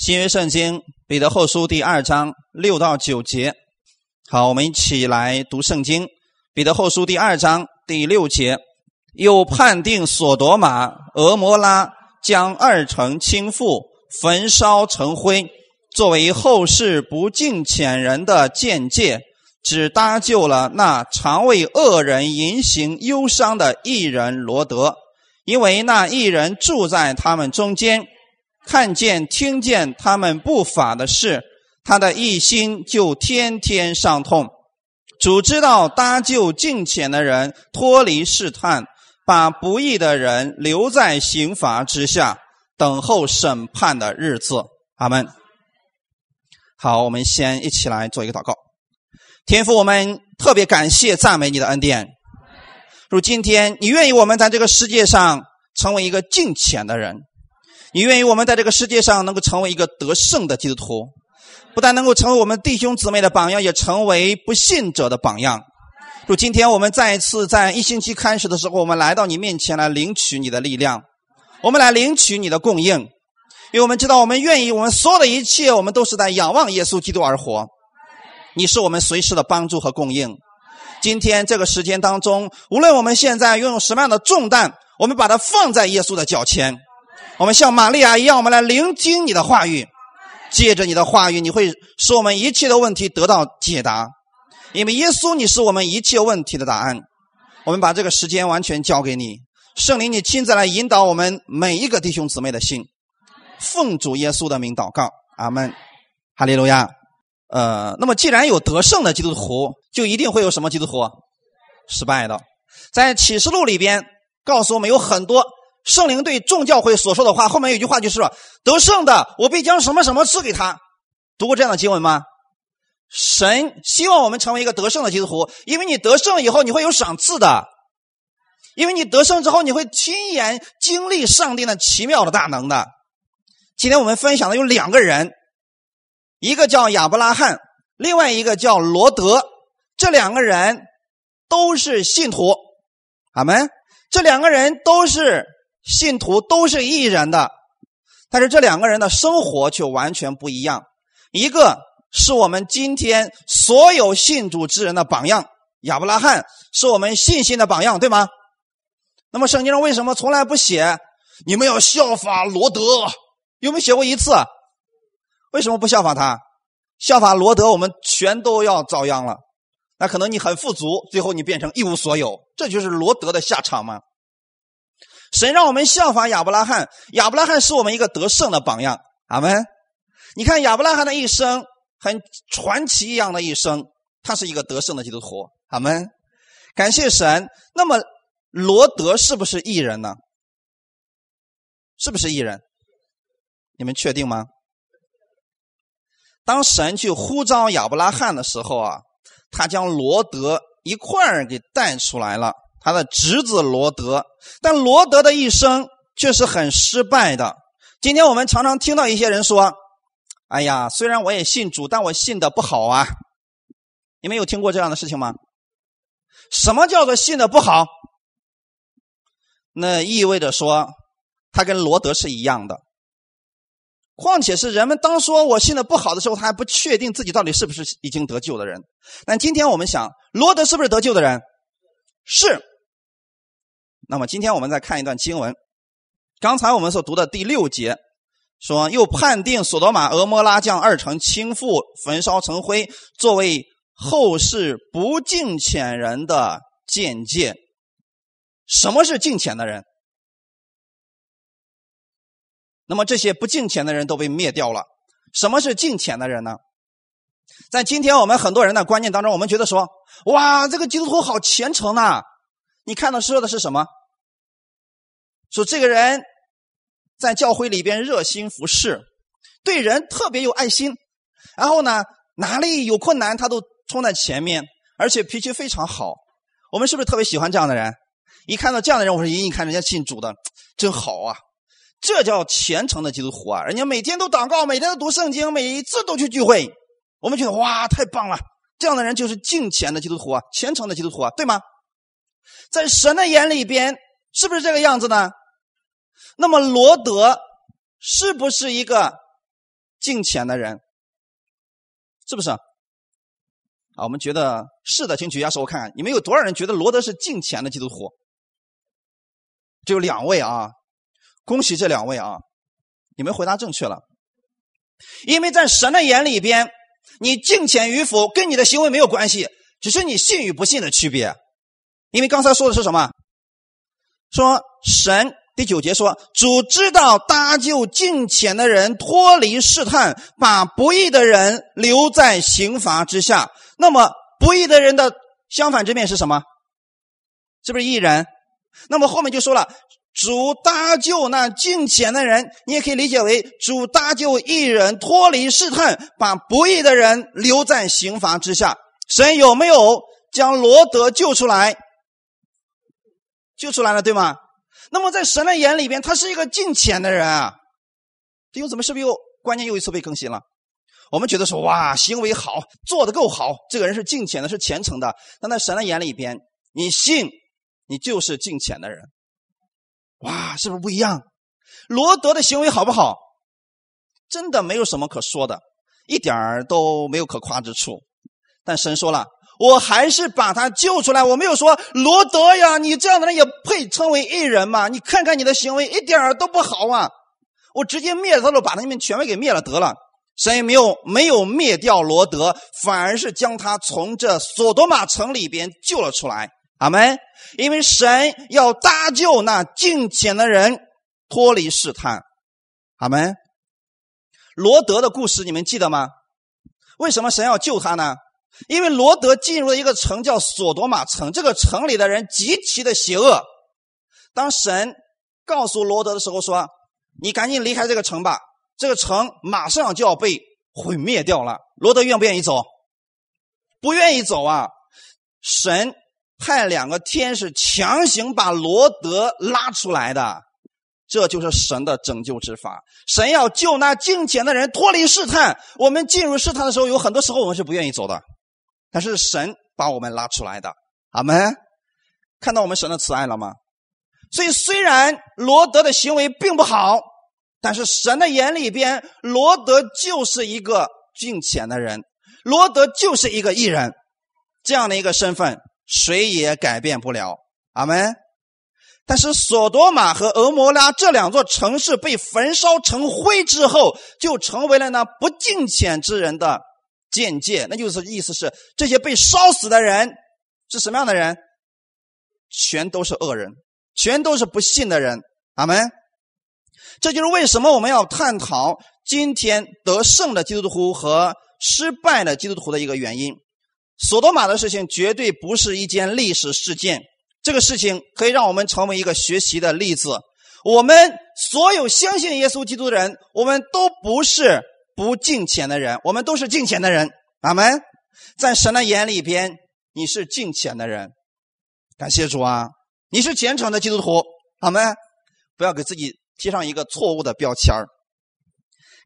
新约圣经彼得后书第二章六到九节，好，我们一起来读圣经。彼得后书第二章第六节，又判定索多玛、俄摩拉将二城倾覆，焚烧成灰，作为后世不敬虔人的见解，只搭救了那常为恶人淫行忧伤的艺人罗德，因为那艺人住在他们中间。看见、听见他们不法的事，他的一心就天天伤痛。主知道搭救敬虔的人脱离试探，把不义的人留在刑罚之下，等候审判的日子。阿门。好，我们先一起来做一个祷告。天父，我们特别感谢、赞美你的恩典。如今天，你愿意我们在这个世界上成为一个敬虔的人。你愿意我们在这个世界上能够成为一个得胜的基督徒，不但能够成为我们弟兄姊妹的榜样，也成为不信者的榜样。就今天我们再一次在一星期开始的时候，我们来到你面前来领取你的力量，我们来领取你的供应，因为我们知道我们愿意，我们所有的一切，我们都是在仰望耶稣基督而活。你是我们随时的帮助和供应。今天这个时间当中，无论我们现在拥有什么样的重担，我们把它放在耶稣的脚前。我们像玛利亚一样，我们来聆听你的话语，借着你的话语，你会使我们一切的问题得到解答。因为耶稣，你是我们一切问题的答案。我们把这个时间完全交给你，圣灵，你亲自来引导我们每一个弟兄姊妹的心。奉主耶稣的名祷告，阿门，哈利路亚。呃，那么既然有得胜的基督徒，就一定会有什么基督徒？失败的。在启示录里边告诉我们有很多。圣灵对众教会所说的话，后面有句话就是说：“得胜的，我必将什么什么赐给他。”读过这样的经文吗？神希望我们成为一个得胜的基督徒，因为你得胜以后，你会有赏赐的；因为你得胜之后，你会亲眼经历上帝那奇妙的大能的。今天我们分享的有两个人，一个叫亚伯拉罕，另外一个叫罗德，这两个人都是信徒。阿门。这两个人都是。信徒都是异人的，但是这两个人的生活却完全不一样。一个是我们今天所有信主之人的榜样，亚伯拉罕是我们信心的榜样，对吗？那么圣经上为什么从来不写你们要效法罗德？有没有写过一次？为什么不效法他？效法罗德，我们全都要遭殃了。那可能你很富足，最后你变成一无所有，这就是罗德的下场吗？神让我们效法亚伯拉罕，亚伯拉罕是我们一个得胜的榜样。阿门。你看亚伯拉罕的一生很传奇一样的一生，他是一个得胜的基督徒。阿门。感谢神。那么罗德是不是异人呢？是不是异人？你们确定吗？当神去呼召亚伯拉罕的时候啊，他将罗德一块儿给带出来了。他的侄子罗德，但罗德的一生却是很失败的。今天我们常常听到一些人说：“哎呀，虽然我也信主，但我信的不好啊。”你们有听过这样的事情吗？什么叫做信的不好？那意味着说，他跟罗德是一样的。况且是人们当说我信的不好的时候，他还不确定自己到底是不是已经得救的人。但今天我们想，罗德是不是得救的人？是。那么今天我们再看一段经文，刚才我们所读的第六节说，又判定索多玛、俄摩拉将二城倾覆，焚烧成灰，作为后世不敬虔人的见解。什么是敬虔的人？那么这些不敬虔的人都被灭掉了。什么是敬虔的人呢？在今天我们很多人的观念当中，我们觉得说，哇，这个基督徒好虔诚呐！你看到说的是什么？说这个人在教会里边热心服侍，对人特别有爱心，然后呢，哪里有困难他都冲在前面，而且脾气非常好。我们是不是特别喜欢这样的人？一看到这样的人，我说：咦，你看人家信主的真好啊！这叫虔诚的基督徒啊！人家每天都祷告，每天都读圣经，每一次都去聚会。我们觉得哇，太棒了！这样的人就是敬虔的基督徒啊，虔诚的基督徒啊，对吗？在神的眼里边，是不是这个样子呢？那么罗德是不是一个敬虔的人，是不是？啊，我们觉得是的，请举下手我看看，你们有多少人觉得罗德是敬虔的基督徒？只有两位啊，恭喜这两位啊，你们回答正确了。因为在神的眼里边，你敬虔与否跟你的行为没有关系，只是你信与不信的区别。因为刚才说的是什么？说神第九节说，主知道搭救近前的人脱离试探，把不义的人留在刑罚之下。那么不义的人的相反之面是什么？是不是义人？那么后面就说了，主搭救那近前的人，你也可以理解为主搭救义人脱离试探，把不义的人留在刑罚之下。神有没有将罗德救出来？救出来了，对吗？那么在神的眼里边，他是一个敬虔的人啊。弟兄姊妹，是不是又观念又一次被更新了？我们觉得说，哇，行为好，做的够好，这个人是敬虔的，是虔诚的。但在神的眼里边，你信，你就是敬虔的人。哇，是不是不一样？罗德的行为好不好？真的没有什么可说的，一点都没有可夸之处。但神说了。我还是把他救出来。我没有说罗德呀，你这样的人也配称为艺人吗？你看看你的行为一点都不好啊！我直接灭他了，把他们权威给灭了得了。神也没有没有灭掉罗德，反而是将他从这索多玛城里边救了出来。阿门。因为神要搭救那敬虔的人脱离试探。阿门。罗德的故事你们记得吗？为什么神要救他呢？因为罗德进入了一个城叫索多玛城，这个城里的人极其的邪恶。当神告诉罗德的时候说：“你赶紧离开这个城吧，这个城马上就要被毁灭掉了。”罗德愿不愿意走？不愿意走啊！神派两个天使强行把罗德拉出来的，这就是神的拯救之法。神要救那敬虔的人脱离试探。我们进入试探的时候，有很多时候我们是不愿意走的。他是神把我们拉出来的，阿门！看到我们神的慈爱了吗？所以虽然罗德的行为并不好，但是神的眼里边，罗德就是一个敬虔的人，罗德就是一个艺人，这样的一个身份，谁也改变不了，阿门！但是索多玛和俄摩拉这两座城市被焚烧成灰之后，就成为了那不敬虔之人的。见解，那就是意思是这些被烧死的人是什么样的人？全都是恶人，全都是不信的人。阿门。这就是为什么我们要探讨今天得胜的基督徒和失败的基督徒的一个原因。索多玛的事情绝对不是一件历史事件，这个事情可以让我们成为一个学习的例子。我们所有相信耶稣基督的人，我们都不是。不敬虔的人，我们都是敬虔的人。阿门。在神的眼里边，你是敬虔的人。感谢主啊！你是虔诚的基督徒。阿门。不要给自己贴上一个错误的标签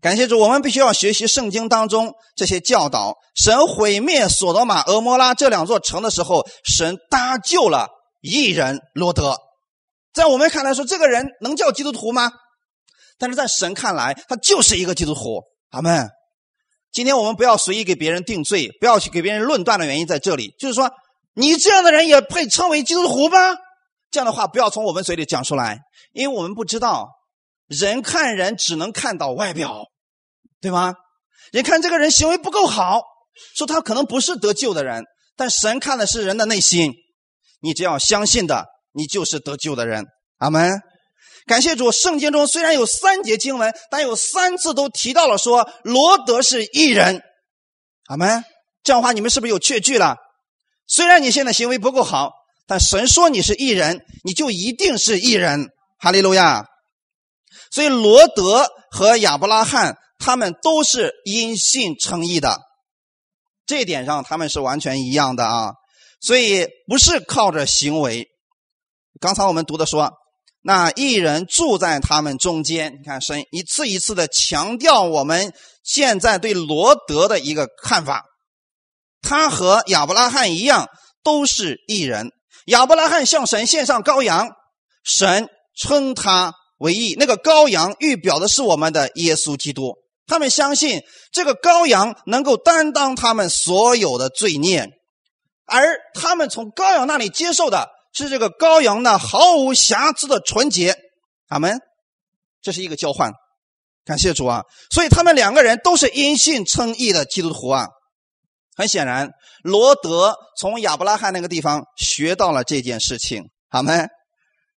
感谢主，我们必须要学习圣经当中这些教导。神毁灭索多玛、俄摩拉这两座城的时候，神搭救了一人罗德。在我们看来说，这个人能叫基督徒吗？但是在神看来，他就是一个基督徒。阿门。今天我们不要随意给别人定罪，不要去给别人论断的原因在这里，就是说，你这样的人也配称为基督徒吗？这样的话不要从我们嘴里讲出来，因为我们不知道，人看人只能看到外表，对吗？人看这个人行为不够好，说他可能不是得救的人，但神看的是人的内心。你只要相信的，你就是得救的人。阿门。感谢主，圣经中虽然有三节经文，但有三次都提到了说罗德是异人。阿门。这样的话，你们是不是有确据了？虽然你现在行为不够好，但神说你是异人，你就一定是异人。哈利路亚。所以罗德和亚伯拉罕他们都是因信称义的，这一点上他们是完全一样的啊。所以不是靠着行为。刚才我们读的说。那一人住在他们中间，你看神一次一次的强调我们现在对罗德的一个看法。他和亚伯拉罕一样，都是异人。亚伯拉罕向神献上羔羊，神称他为义。那个羔羊预表的是我们的耶稣基督。他们相信这个羔羊能够担当他们所有的罪孽，而他们从羔羊那里接受的是这个羔羊那毫无瑕疵的纯洁。阿门。这是一个交换，感谢主啊！所以他们两个人都是因信称义的基督徒啊。很显然，罗德从亚伯拉罕那个地方学到了这件事情。阿门。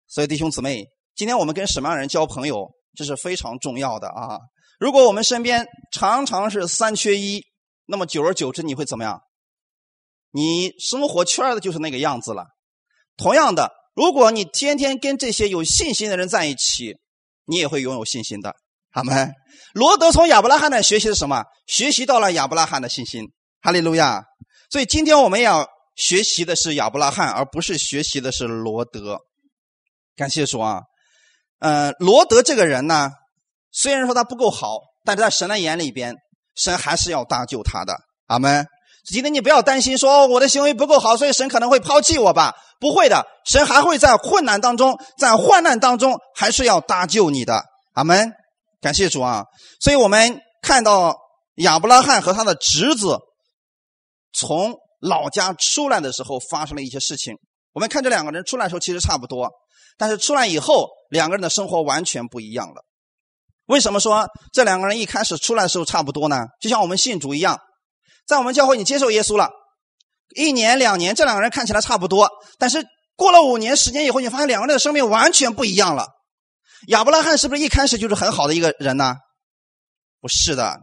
所以弟兄姊妹，今天我们跟什么样人交朋友，这是非常重要的啊。如果我们身边常常是三缺一，那么久而久之你会怎么样？你生活圈的就是那个样子了。同样的，如果你天天跟这些有信心的人在一起，你也会拥有信心的。阿门。罗德从亚伯拉罕那学习的什么？学习到了亚伯拉罕的信心。哈利路亚。所以今天我们要学习的是亚伯拉罕，而不是学习的是罗德。感谢主啊。呃，罗德这个人呢？虽然说他不够好，但是在神的眼里边，神还是要搭救他的。阿门。今天你不要担心说我的行为不够好，所以神可能会抛弃我吧？不会的，神还会在困难当中，在患难当中，还是要搭救你的。阿门。感谢主啊！所以我们看到亚伯拉罕和他的侄子从老家出来的时候，发生了一些事情。我们看这两个人出来的时候其实差不多，但是出来以后，两个人的生活完全不一样了。为什么说这两个人一开始出来的时候差不多呢？就像我们信主一样，在我们教会你接受耶稣了，一年两年，这两个人看起来差不多，但是过了五年时间以后，你发现两个人的生命完全不一样了。亚伯拉罕是不是一开始就是很好的一个人呢？不是的，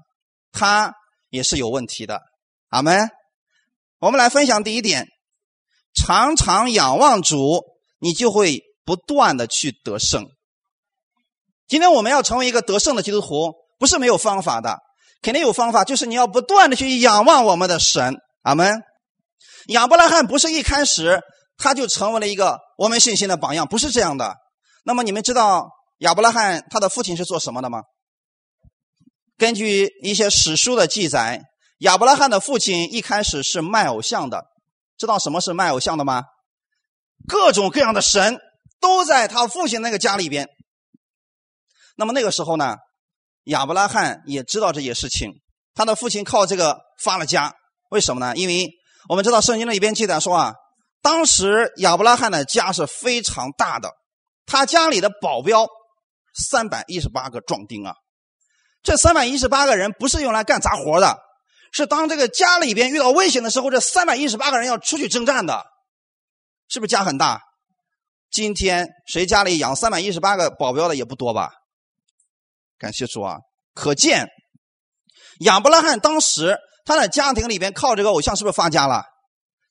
他也是有问题的。阿门。我们来分享第一点：常常仰望主，你就会不断的去得胜。今天我们要成为一个得胜的基督徒，不是没有方法的，肯定有方法，就是你要不断的去仰望我们的神。阿门。亚伯拉罕不是一开始他就成为了一个我们信心的榜样，不是这样的。那么你们知道亚伯拉罕他的父亲是做什么的吗？根据一些史书的记载，亚伯拉罕的父亲一开始是卖偶像的。知道什么是卖偶像的吗？各种各样的神都在他父亲那个家里边。那么那个时候呢，亚伯拉罕也知道这些事情，他的父亲靠这个发了家。为什么呢？因为我们知道圣经里边记载说啊，当时亚伯拉罕的家是非常大的，他家里的保镖三百一十八个壮丁啊。这三百一十八个人不是用来干杂活的，是当这个家里边遇到危险的时候，这三百一十八个人要出去征战的，是不是家很大？今天谁家里养三百一十八个保镖的也不多吧？感谢主啊！可见亚伯拉罕当时他的家庭里边靠这个偶像是不是发家了？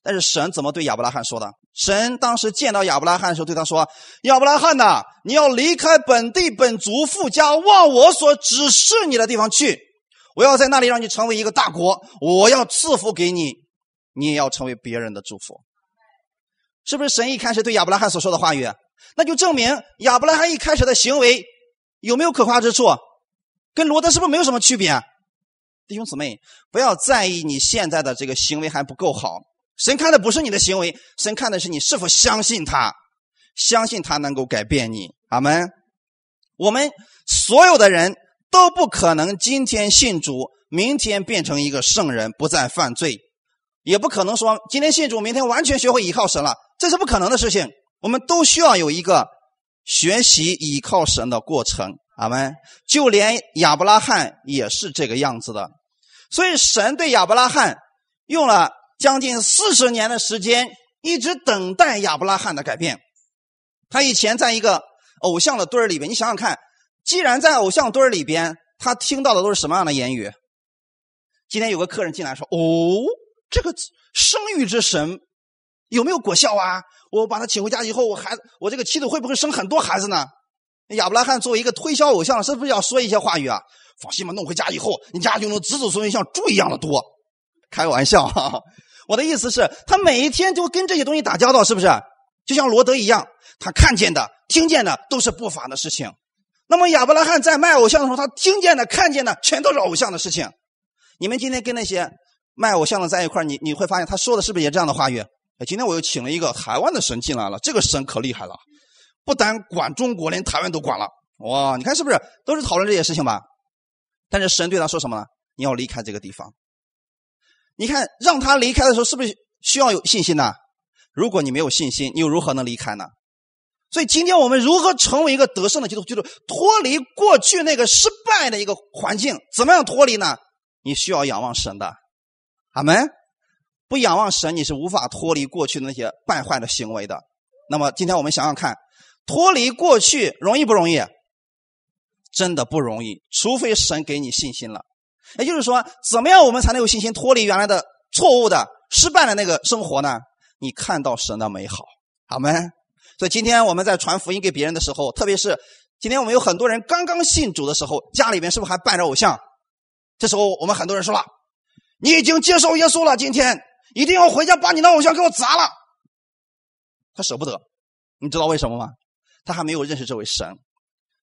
但是神怎么对亚伯拉罕说的？神当时见到亚伯拉罕的时候对他说：“亚伯拉罕呐，你要离开本地本族父家，往我所指示你的地方去。我要在那里让你成为一个大国，我要赐福给你，你也要成为别人的祝福。”是不是神一开始对亚伯拉罕所说的话语？那就证明亚伯拉罕一开始的行为。有没有可夸之处？跟罗德是不是没有什么区别？弟兄姊妹，不要在意你现在的这个行为还不够好。神看的不是你的行为，神看的是你是否相信他，相信他能够改变你。阿门。我们所有的人都不可能今天信主，明天变成一个圣人，不再犯罪，也不可能说今天信主，明天完全学会依靠神了，这是不可能的事情。我们都需要有一个。学习倚靠神的过程，阿门。就连亚伯拉罕也是这个样子的，所以神对亚伯拉罕用了将近四十年的时间，一直等待亚伯拉罕的改变。他以前在一个偶像的堆儿里边，你想想看，既然在偶像堆儿里边，他听到的都是什么样的言语？今天有个客人进来说：“哦，这个生育之神有没有果效啊？”我把他请回家以后，我孩子，我这个妻子会不会生很多孩子呢？亚伯拉罕作为一个推销偶像，是不是要说一些话语啊？放心吧，弄回家以后，你家就能子子孙孙像猪一样的多。开个玩笑，哈，我的意思是，他每一天就跟这些东西打交道，是不是？就像罗德一样，他看见的、听见的都是不法的事情。那么亚伯拉罕在卖偶像的时候，他听见的、看见的全都是偶像的事情。你们今天跟那些卖偶像的在一块你你会发现他说的是不是也这样的话语？今天我又请了一个台湾的神进来了，这个神可厉害了，不单管中国，连台湾都管了。哇，你看是不是都是讨论这些事情吧？但是神对他说什么呢？你要离开这个地方。你看，让他离开的时候，是不是需要有信心呢？如果你没有信心，你又如何能离开呢？所以，今天我们如何成为一个得胜的基督徒？就是脱离过去那个失败的一个环境。怎么样脱离呢？你需要仰望神的，阿门。不仰望神，你是无法脱离过去的那些败坏的行为的。那么，今天我们想想看，脱离过去容易不容易？真的不容易，除非神给你信心了。也就是说，怎么样我们才能有信心脱离原来的错误的、失败的那个生活呢？你看到神的美好，好吗？所以今天我们在传福音给别人的时候，特别是今天我们有很多人刚刚信主的时候，家里面是不是还拜着偶像？这时候我们很多人说了：“你已经接受耶稣了，今天一定要回家把你的偶像给我砸了。”他舍不得，你知道为什么吗？他还没有认识这位神。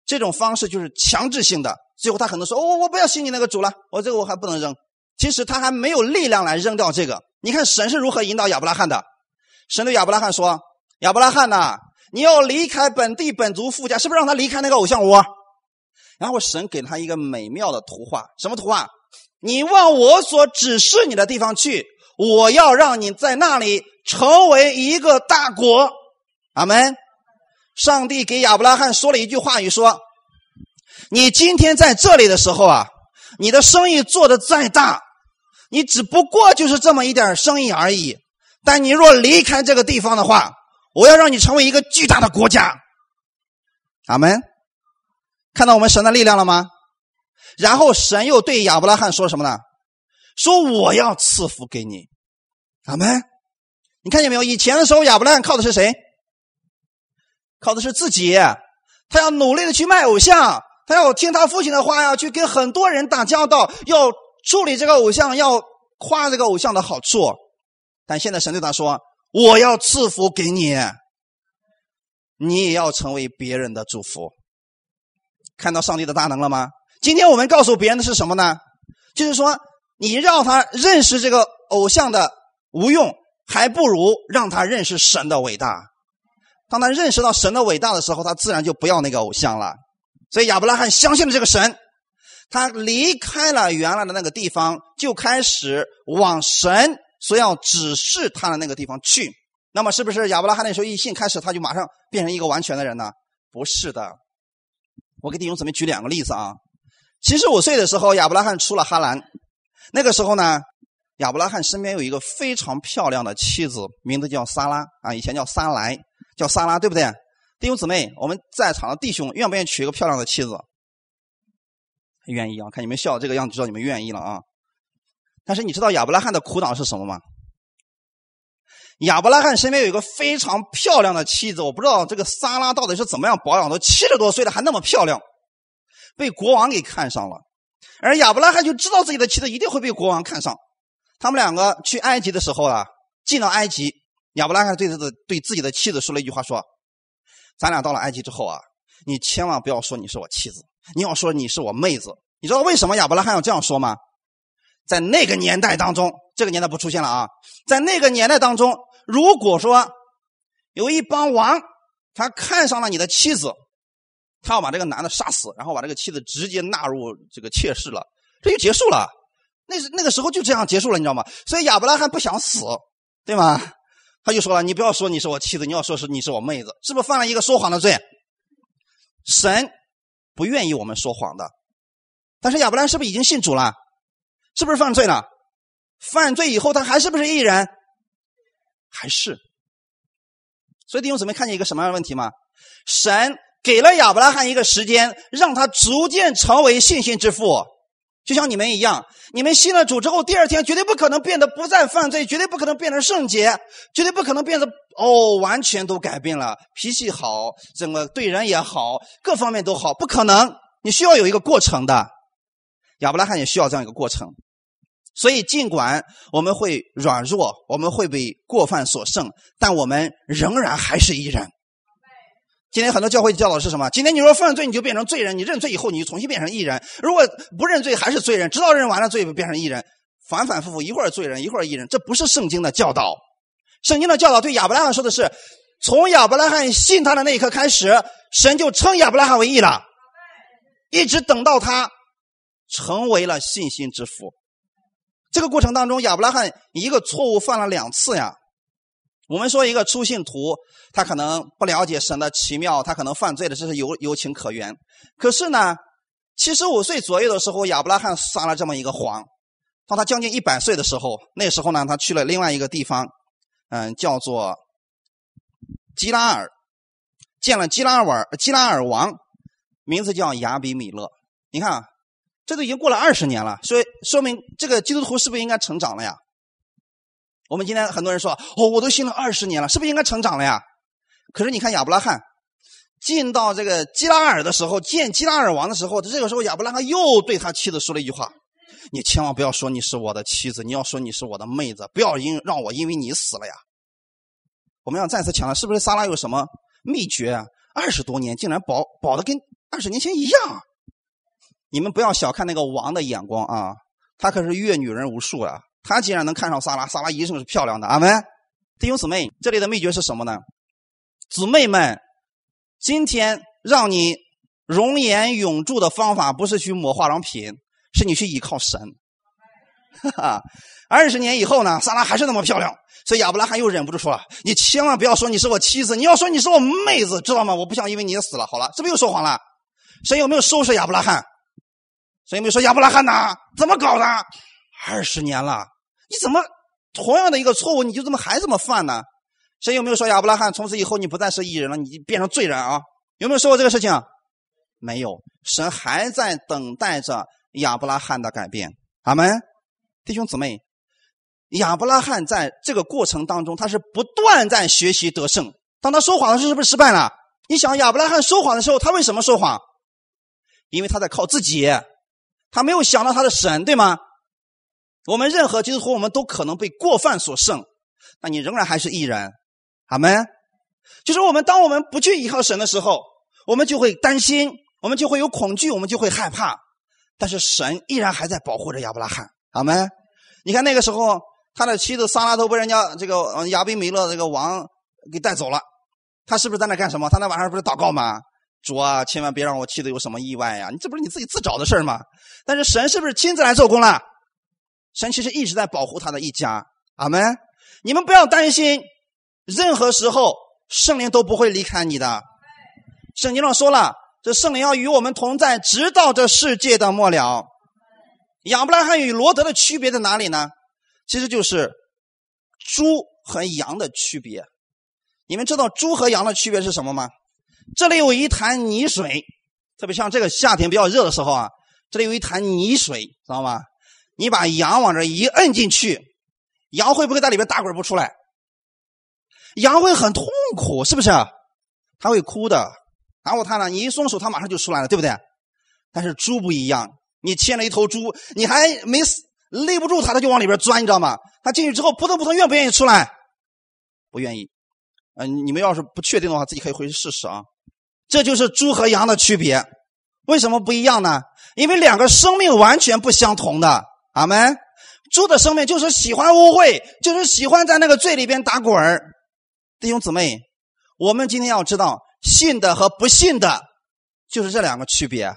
这种方式就是强制性的，最后他可能说：“我我不要信你那个主了，我这个我还不能扔。”其实他还没有力量来扔掉这个。你看神是如何引导亚伯拉罕的？神对亚伯拉罕说：“亚伯拉罕呐，你要离开本地本族富家，是不是让他离开那个偶像屋？”然后神给他一个美妙的图画，什么图画？你往我所指示你的地方去，我要让你在那里成为一个大国。阿门。上帝给亚伯拉罕说了一句话语，说：“你今天在这里的时候啊，你的生意做的再大，你只不过就是这么一点生意而已。但你若离开这个地方的话，我要让你成为一个巨大的国家。”阿门。看到我们神的力量了吗？然后神又对亚伯拉罕说什么呢？说我要赐福给你。阿门。你看见没有？以前的时候，亚伯兰靠的是谁？靠的是自己，他要努力的去卖偶像，他要听他父亲的话，要去跟很多人打交道，要处理这个偶像，要夸这个偶像的好处。但现在神对他说：“我要赐福给你，你也要成为别人的祝福。”看到上帝的大能了吗？今天我们告诉别人的是什么呢？就是说，你让他认识这个偶像的无用，还不如让他认识神的伟大。当他认识到神的伟大的时候，他自然就不要那个偶像了。所以亚伯拉罕相信了这个神，他离开了原来的那个地方，就开始往神所要指示他的那个地方去。那么，是不是亚伯拉罕那时候一信开始，他就马上变成一个完全的人呢？不是的。我给弟兄姊妹举两个例子啊。七十五岁的时候，亚伯拉罕出了哈兰。那个时候呢，亚伯拉罕身边有一个非常漂亮的妻子，名字叫撒拉啊，以前叫撒莱。叫萨拉，对不对？弟兄姊妹，我们在场的弟兄愿不愿意娶一个漂亮的妻子？愿意啊！看你们笑这个样子，知道你们愿意了啊。但是你知道亚伯拉罕的苦恼是什么吗？亚伯拉罕身边有一个非常漂亮的妻子，我不知道这个萨拉到底是怎么样保养的，七十多岁了还那么漂亮，被国王给看上了。而亚伯拉罕就知道自己的妻子一定会被国王看上。他们两个去埃及的时候啊，进到埃及。亚伯拉罕对他的对自己的妻子说了一句话：“说，咱俩到了埃及之后啊，你千万不要说你是我妻子，你要说你是我妹子。你知道为什么亚伯拉罕要这样说吗？在那个年代当中，这个年代不出现了啊，在那个年代当中，如果说有一帮王，他看上了你的妻子，他要把这个男的杀死，然后把这个妻子直接纳入这个妾室了，这就结束了。那那个时候就这样结束了，你知道吗？所以亚伯拉罕不想死，对吗？”他就说了：“你不要说你是我妻子，你要说是你是我妹子，是不是犯了一个说谎的罪？神不愿意我们说谎的。但是亚伯拉罕是不是已经信主了？是不是犯罪了？犯罪以后他还是不是艺人？还是。所以弟兄姊妹看见一个什么样的问题吗？神给了亚伯拉罕一个时间，让他逐渐成为信心之父。”就像你们一样，你们信了主之后，第二天绝对不可能变得不再犯罪，绝对不可能变成圣洁，绝对不可能变得哦，完全都改变了，脾气好，整个对人也好，各方面都好，不可能。你需要有一个过程的，亚伯拉罕也需要这样一个过程。所以，尽管我们会软弱，我们会被过犯所胜，但我们仍然还是一人。今天很多教会教导是什么？今天你说犯罪，你就变成罪人；你认罪以后，你就重新变成义人。如果不认罪，还是罪人；直到认完了罪，变成义人，反反复复，一会儿罪人，一会儿义人。这不是圣经的教导。圣经的教导对亚伯拉罕说的是：从亚伯拉罕信他的那一刻开始，神就称亚伯拉罕为义了，一直等到他成为了信心之父。这个过程当中，亚伯拉罕一个错误犯了两次呀。我们说一个初信徒，他可能不了解神的奇妙，他可能犯罪的，这是有有情可原。可是呢，七十五岁左右的时候，亚伯拉罕撒了这么一个谎。当他将近一百岁的时候，那时候呢，他去了另外一个地方，嗯，叫做基拉尔，见了基拉尔基拉尔王，名字叫亚比米勒。你看，这都已经过了二十年了，所以说明这个基督徒是不是应该成长了呀？我们今天很多人说：“哦，我都信了二十年了，是不是应该成长了呀？”可是你看亚伯拉罕进到这个基拉尔的时候，见基拉尔王的时候，这个时候亚伯拉罕又对他妻子说了一句话：“你千万不要说你是我的妻子，你要说你是我的妹子，不要因让我因为你死了呀。”我们要再次强调，是不是撒拉有什么秘诀啊？二十多年竟然保保的跟二十年前一样？你们不要小看那个王的眼光啊，他可是阅女人无数啊。他既然能看上萨拉，萨拉一定是漂亮的。阿门，弟兄姊妹，这里的秘诀是什么呢？姊妹们，今天让你容颜永驻的方法，不是去抹化妆品，是你去依靠神。哈哈，二十年以后呢，萨拉还是那么漂亮，所以亚伯拉罕又忍不住说了：“你千万不要说你是我妻子，你要说你是我妹子，知道吗？我不想因为你死了。”好了，是不是又说谎了？神有没有收拾亚伯拉罕？神有没有说亚伯拉罕呐？怎么搞的？二十年了，你怎么同样的一个错误，你就这么还这么犯呢？神有没有说亚伯拉罕从此以后你不再是艺人了，你变成罪人啊？有没有说过这个事情？没有，神还在等待着亚伯拉罕的改变。阿门，弟兄姊妹，亚伯拉罕在这个过程当中，他是不断在学习得胜。当他说谎的时候，是不是失败了？你想，亚伯拉罕说谎的时候，他为什么说谎？因为他在靠自己，他没有想到他的神，对吗？我们任何基督徒，我们都可能被过犯所胜，那你仍然还是艺人，阿门。就是我们当我们不去依靠神的时候，我们就会担心，我们就会有恐惧，我们就会害怕。但是神依然还在保护着亚伯拉罕，阿门。你看那个时候，他的妻子撒拉都被人家这个亚比米勒这个王给带走了，他是不是在那干什么？他那晚上不是祷告吗？主啊，千万别让我妻子有什么意外呀！你这不是你自己自找的事吗？但是神是不是亲自来做工了？神其实一直在保护他的一家，阿门。你们不要担心，任何时候圣灵都不会离开你的。圣经上说了，这圣灵要与我们同在，直到这世界的末了。亚伯拉罕与罗德的区别在哪里呢？其实就是猪和羊的区别。你们知道猪和羊的区别是什么吗？这里有一潭泥水，特别像这个夏天比较热的时候啊，这里有一潭泥水，知道吗？你把羊往这一摁进去，羊会不会在里面打滚不出来？羊会很痛苦，是不是？它会哭的。然后它呢，你一松手，它马上就出来了，对不对？但是猪不一样，你牵了一头猪，你还没死，勒不住它，它就往里边钻，你知道吗？它进去之后扑腾扑腾，愿不愿意出来？不愿意。嗯，你们要是不确定的话，自己可以回去试试啊。这就是猪和羊的区别。为什么不一样呢？因为两个生命完全不相同的。阿门。猪的生命就是喜欢污秽，就是喜欢在那个罪里边打滚儿。弟兄姊妹，我们今天要知道，信的和不信的，就是这两个区别。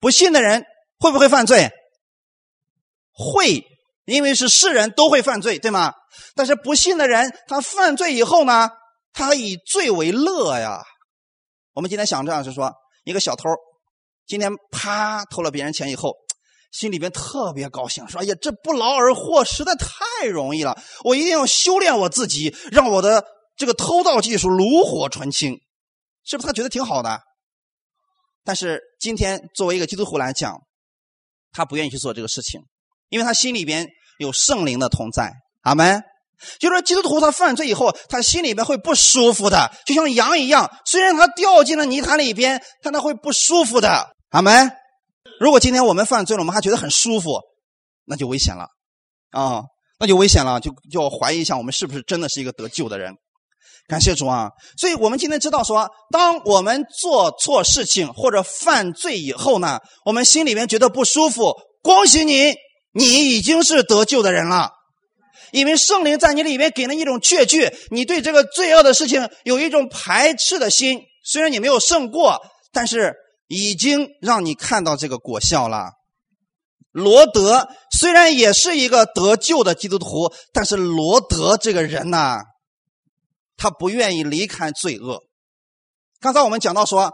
不信的人会不会犯罪？会，因为是世人都会犯罪，对吗？但是不信的人，他犯罪以后呢，他以罪为乐呀。我们今天想这样，是说，一个小偷今天啪偷了别人钱以后。心里边特别高兴，说：“哎呀，这不劳而获实在太容易了，我一定要修炼我自己，让我的这个偷盗技术炉火纯青。”是不是他觉得挺好的？但是今天作为一个基督徒来讲，他不愿意去做这个事情，因为他心里边有圣灵的同在。阿门。就说基督徒他犯罪以后，他心里边会不舒服的，就像羊一样，虽然他掉进了泥潭里边，但他会不舒服的。阿门。如果今天我们犯罪了，我们还觉得很舒服，那就危险了，啊，那就危险了，就就要怀疑一下我们是不是真的是一个得救的人。感谢主啊！所以我们今天知道说，当我们做错事情或者犯罪以后呢，我们心里面觉得不舒服，恭喜你，你已经是得救的人了，因为圣灵在你里面给了一种确据，你对这个罪恶的事情有一种排斥的心，虽然你没有胜过，但是。已经让你看到这个果效了，罗德虽然也是一个得救的基督徒，但是罗德这个人呐，他不愿意离开罪恶。刚才我们讲到说，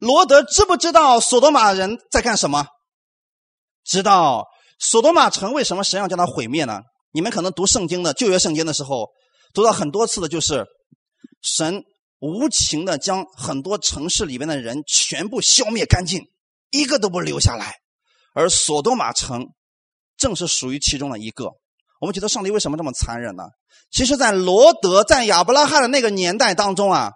罗德知不知道索多玛人在干什么？知道。索多玛城为什么神要将它毁灭呢？你们可能读圣经的旧约圣经的时候，读到很多次的就是神无情的将很多城市里面的人全部消灭干净，一个都不留下来。而索多玛城正是属于其中的一个。我们觉得上帝为什么这么残忍呢？其实，在罗德在亚伯拉罕的那个年代当中啊，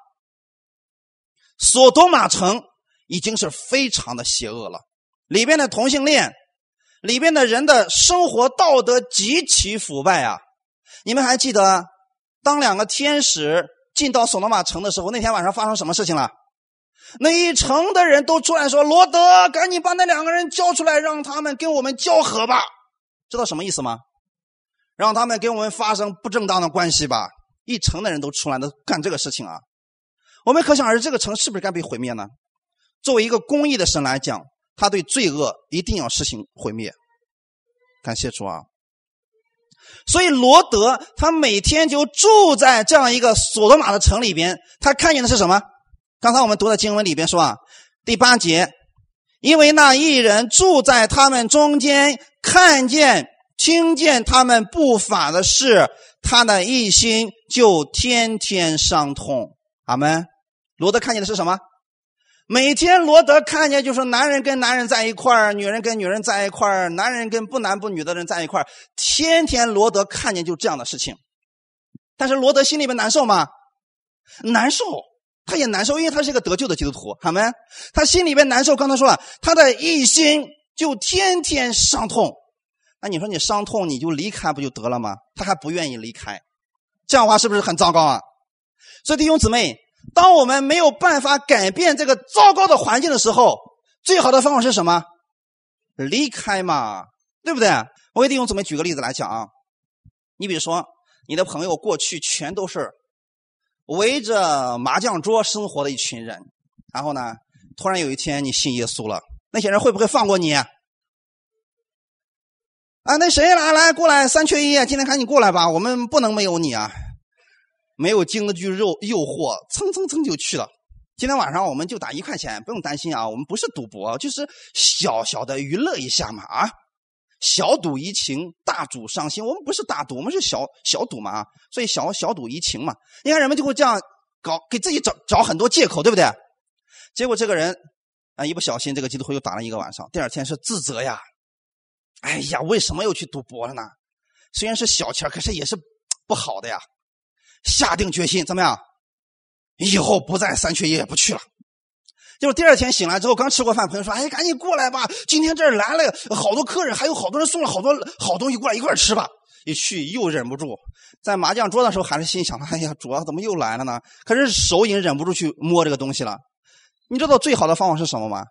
索多玛城已经是非常的邪恶了，里边的同性恋。里边的人的生活道德极其腐败啊！你们还记得，当两个天使进到索罗玛城的时候，那天晚上发生什么事情了？那一城的人都出来说：“罗德，赶紧把那两个人交出来，让他们跟我们交合吧。”知道什么意思吗？让他们跟我们发生不正当的关系吧！一城的人都出来都干这个事情啊！我们可想而知，这个城是不是该被毁灭呢？作为一个公义的神来讲。他对罪恶一定要实行毁灭，感谢主啊！所以罗德他每天就住在这样一个索罗玛的城里边，他看见的是什么？刚才我们读的经文里边说啊，第八节，因为那一人住在他们中间，看见、听见他们不法的事，他的一心就天天伤痛。阿门。罗德看见的是什么？每天罗德看见就是男人跟男人在一块，女人跟女人在一块，男人跟不男不女的人在一块，天天罗德看见就这样的事情。但是罗德心里边难受吗？难受，他也难受，因为他是一个得救的基督徒，好没？他心里边难受。刚才说了，他的一心就天天伤痛。那你说你伤痛，你就离开不就得了吗？他还不愿意离开，这样的话是不是很糟糕啊？所以弟兄姊妹。当我们没有办法改变这个糟糕的环境的时候，最好的方法是什么？离开嘛，对不对？我给弟兄姊妹举个例子来讲啊。你比如说，你的朋友过去全都是围着麻将桌生活的一群人，然后呢，突然有一天你信耶稣了，那些人会不会放过你？啊，那谁来来过来三缺一，今天赶紧过来吧，我们不能没有你啊。没有经得住诱诱惑，蹭蹭蹭就去了。今天晚上我们就打一块钱，不用担心啊，我们不是赌博，就是小小的娱乐一下嘛啊，小赌怡情，大赌伤心。我们不是大赌，我们是小小赌嘛，所以小小赌怡情嘛。你看人们就会这样搞，给自己找找很多借口，对不对？结果这个人啊，一不小心这个基督徒又打了一个晚上，第二天是自责呀，哎呀，为什么又去赌博了呢？虽然是小钱，可是也是不好的呀。下定决心怎么样？以后不再三缺一，也不去了。结果第二天醒来之后，刚吃过饭，朋友说：“哎，赶紧过来吧，今天这儿来了好多客人，还有好多人送了好多好东西过来，一块吃吧。”一去又忍不住，在麻将桌的时候还是心想：“哎呀，主要怎么又来了呢？”可是手已经忍不住去摸这个东西了。你知道最好的方法是什么吗？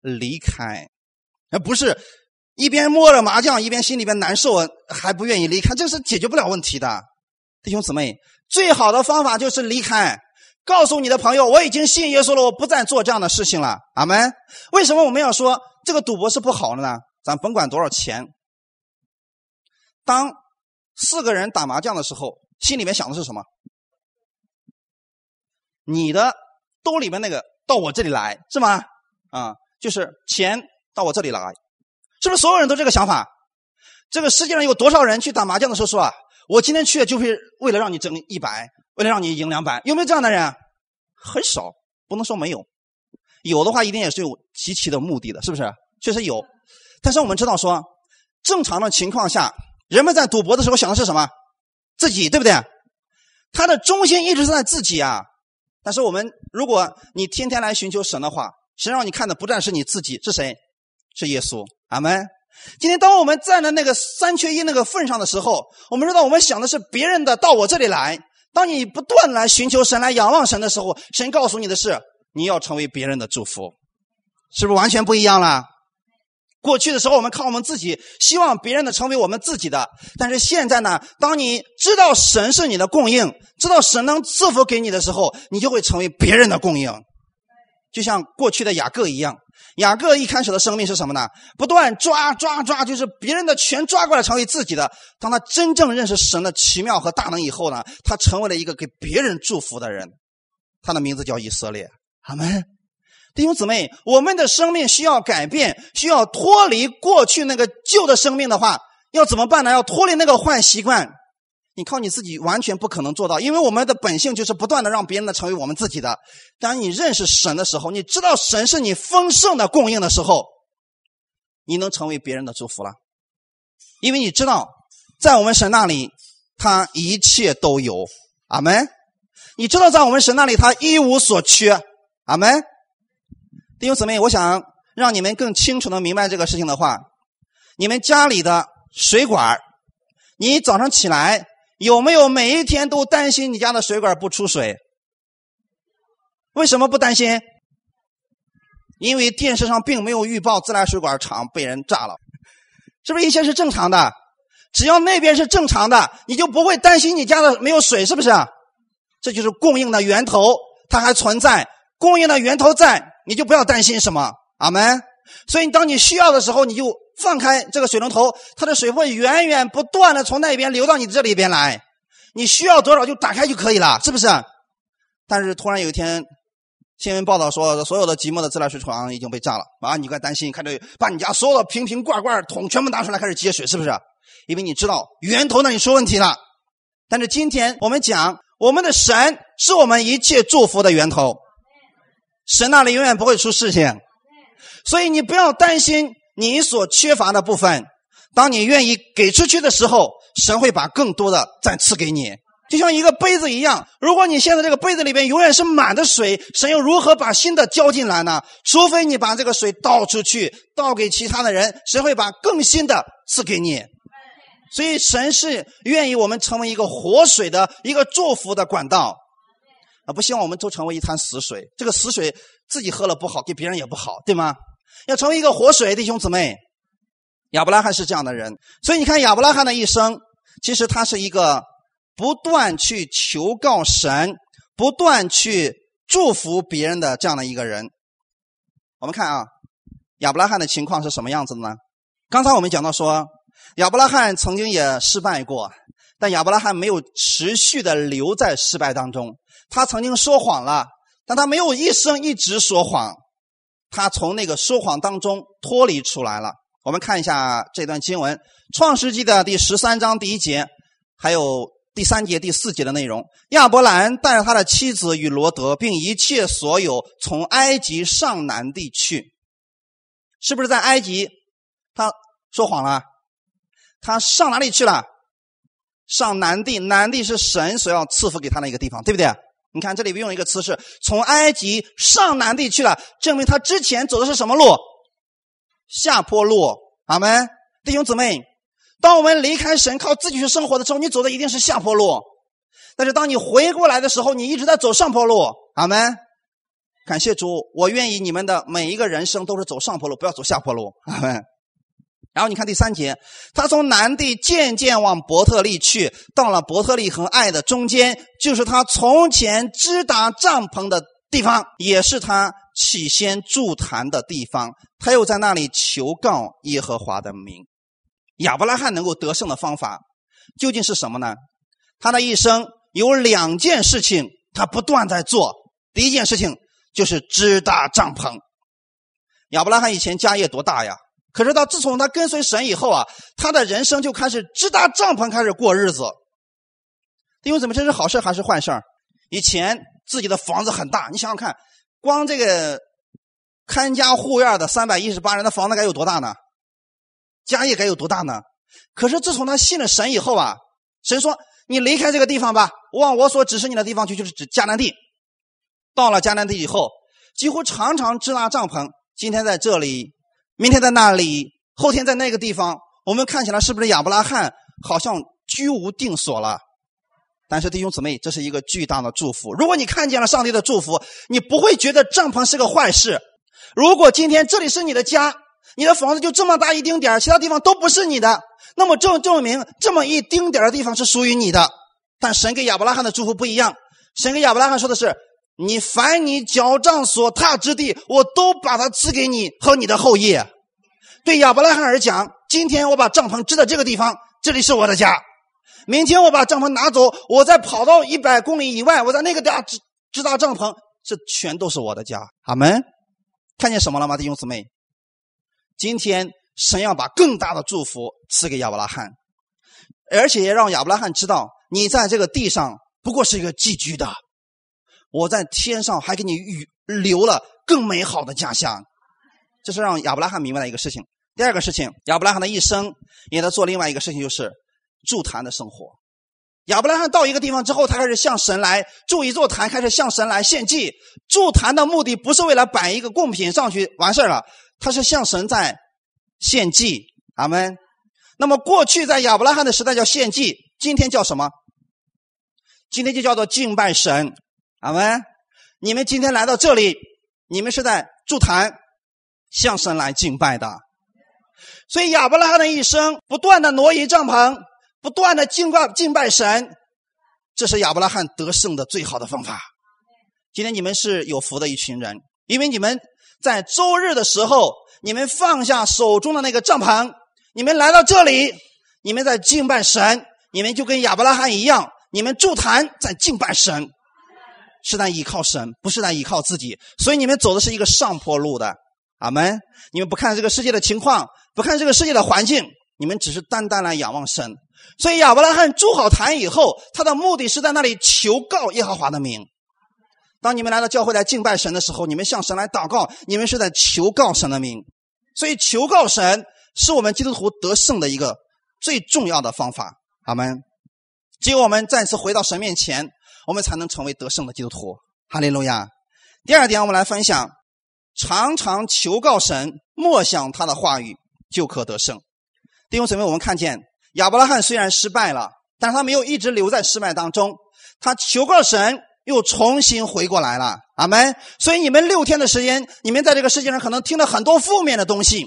离开，而不是一边摸着麻将，一边心里边难受，还不愿意离开，这是解决不了问题的。弟兄姊妹，最好的方法就是离开，告诉你的朋友，我已经信耶稣了，我不再做这样的事情了。阿门。为什么我们要说这个赌博是不好的呢？咱甭管多少钱，当四个人打麻将的时候，心里面想的是什么？你的兜里面那个到我这里来是吗？啊，就是钱到我这里来，是不是所有人都这个想法？这个世界上有多少人去打麻将的时候说啊？我今天去就是为了让你挣一百，为了让你赢两百，有没有这样的人？很少，不能说没有，有的话一定也是有极其的目的的，是不是？确实有，但是我们知道说，正常的情况下，人们在赌博的时候想的是什么？自己，对不对？他的中心一直是在自己啊。但是我们，如果你天天来寻求神的话，神让你看的不但是你自己，是谁？是耶稣。阿门。今天，当我们站在那个三缺一那个份上的时候，我们知道我们想的是别人的到我这里来。当你不断来寻求神、来仰望神的时候，神告诉你的是你要成为别人的祝福，是不是完全不一样了？过去的时候，我们靠我们自己，希望别人的成为我们自己的。但是现在呢，当你知道神是你的供应，知道神能赐福给你的时候，你就会成为别人的供应。就像过去的雅各一样。雅各一开始的生命是什么呢？不断抓抓抓，就是别人的全抓过来成为自己的。当他真正认识神的奇妙和大能以后呢，他成为了一个给别人祝福的人。他的名字叫以色列。阿门。弟兄姊妹，我们的生命需要改变，需要脱离过去那个旧的生命的话，要怎么办呢？要脱离那个坏习惯。你靠你自己完全不可能做到，因为我们的本性就是不断的让别人的成为我们自己的。当你认识神的时候，你知道神是你丰盛的供应的时候，你能成为别人的祝福了，因为你知道在我们神那里，他一切都有。阿门。你知道在我们神那里，他一无所缺。阿门。弟兄姊妹，我想让你们更清楚的明白这个事情的话，你们家里的水管，你早上起来。有没有每一天都担心你家的水管不出水？为什么不担心？因为电视上并没有预报自来水管厂被人炸了，是不是一切是正常的？只要那边是正常的，你就不会担心你家的没有水，是不是？这就是供应的源头，它还存在，供应的源头在，你就不要担心什么。阿门。所以当你需要的时候，你就。放开这个水龙头，它的水会源源不断的从那边流到你这里边来。你需要多少就打开就可以了，是不是？但是突然有一天，新闻报道说，所有的即墨的自来水厂已经被炸了。啊，你怪担心，看着把你家所有的瓶瓶罐罐桶全部拿出来开始接水，是不是？因为你知道源头那里出问题了。但是今天我们讲，我们的神是我们一切祝福的源头，神那里永远不会出事情，所以你不要担心。你所缺乏的部分，当你愿意给出去的时候，神会把更多的再赐给你，就像一个杯子一样。如果你现在这个杯子里边永远是满的水，神又如何把新的浇进来呢？除非你把这个水倒出去，倒给其他的人，神会把更新的赐给你。所以，神是愿意我们成为一个活水的一个祝福的管道，啊，不希望我们都成为一滩死水。这个死水自己喝了不好，给别人也不好，对吗？要成为一个活水，弟兄姊妹，亚伯拉罕是这样的人，所以你看亚伯拉罕的一生，其实他是一个不断去求告神、不断去祝福别人的这样的一个人。我们看啊，亚伯拉罕的情况是什么样子的呢？刚才我们讲到说，亚伯拉罕曾经也失败过，但亚伯拉罕没有持续的留在失败当中。他曾经说谎了，但他没有一生一直说谎。他从那个说谎当中脱离出来了。我们看一下这段经文，《创世纪》的第十三章第一节，还有第三节、第四节的内容。亚伯兰带着他的妻子与罗德，并一切所有，从埃及上南地去。是不是在埃及？他说谎了。他上哪里去了？上南地。南地是神所要赐福给他的一个地方，对不对？你看，这里边用一个词是从埃及上南地去了，证明他之前走的是什么路？下坡路。阿门，弟兄姊妹，当我们离开神，靠自己去生活的时候，你走的一定是下坡路。但是当你回过来的时候，你一直在走上坡路。阿门，感谢主，我愿意你们的每一个人生都是走上坡路，不要走下坡路。阿门。然后你看第三节，他从南地渐渐往伯特利去，到了伯特利和爱的中间，就是他从前支搭帐篷的地方，也是他起先筑坛的地方。他又在那里求告耶和华的名。亚伯拉罕能够得胜的方法究竟是什么呢？他的一生有两件事情，他不断在做。第一件事情就是支搭帐篷。亚伯拉罕以前家业多大呀？可是到自从他跟随神以后啊，他的人生就开始支搭帐篷，开始过日子。弟兄姊妹，这是好事还是坏事以前自己的房子很大，你想想看，光这个看家护院的三百一十八人的房子该有多大呢？家业该有多大呢？可是自从他信了神以后啊，神说：“你离开这个地方吧，往我所指示你的地方去，就是指迦南地。”到了迦南地以后，几乎常常支搭帐篷。今天在这里。明天在那里，后天在那个地方，我们看起来是不是亚伯拉罕好像居无定所了？但是弟兄姊妹，这是一个巨大的祝福。如果你看见了上帝的祝福，你不会觉得帐篷是个坏事。如果今天这里是你的家，你的房子就这么大一丁点其他地方都不是你的，那么证证明这么一丁点的地方是属于你的。但神给亚伯拉罕的祝福不一样，神给亚伯拉罕说的是：你凡你脚杖所踏之地，我都把它赐给你和你的后裔。对亚伯拉罕而讲，今天我把帐篷支在这个地方，这里是我的家。明天我把帐篷拿走，我再跑到一百公里以外，我在那个地方支支搭帐篷，这全都是我的家。阿门。看见什么了吗，弟兄姊妹？今天神要把更大的祝福赐给亚伯拉罕，而且也让亚伯拉罕知道，你在这个地上不过是一个寄居的。我在天上还给你预留了更美好的家乡，这是让亚伯拉罕明白的一个事情。第二个事情，亚伯拉罕的一生也在做另外一个事情，就是筑坛的生活。亚伯拉罕到一个地方之后，他开始向神来筑一座坛，开始向神来献祭。筑坛的目的不是为了摆一个贡品上去完事了，他是向神在献祭。阿门。那么过去在亚伯拉罕的时代叫献祭，今天叫什么？今天就叫做敬拜神。阿门！你们今天来到这里，你们是在筑坛向神来敬拜的。所以亚伯拉罕的一生不断的挪移帐篷，不断的敬拜敬拜神，这是亚伯拉罕得胜的最好的方法。今天你们是有福的一群人，因为你们在周日的时候，你们放下手中的那个帐篷，你们来到这里，你们在敬拜神，你们就跟亚伯拉罕一样，你们筑坛在敬拜神。是在依靠神，不是在依靠自己，所以你们走的是一个上坡路的，阿门。你们不看这个世界的情况，不看这个世界的环境，你们只是单单来仰望神。所以亚伯拉罕筑好坛以后，他的目的是在那里求告耶和华的名。当你们来到教会来敬拜神的时候，你们向神来祷告，你们是在求告神的名。所以求告神是我们基督徒得胜的一个最重要的方法，阿门。只有我们再次回到神面前。我们才能成为得胜的基督徒，哈利路亚。第二点，我们来分享：常常求告神，默想他的话语，就可得胜。弟兄姊妹，我们看见亚伯拉罕虽然失败了，但是他没有一直留在失败当中，他求告神，又重新回过来了。阿门。所以你们六天的时间，你们在这个世界上可能听了很多负面的东西，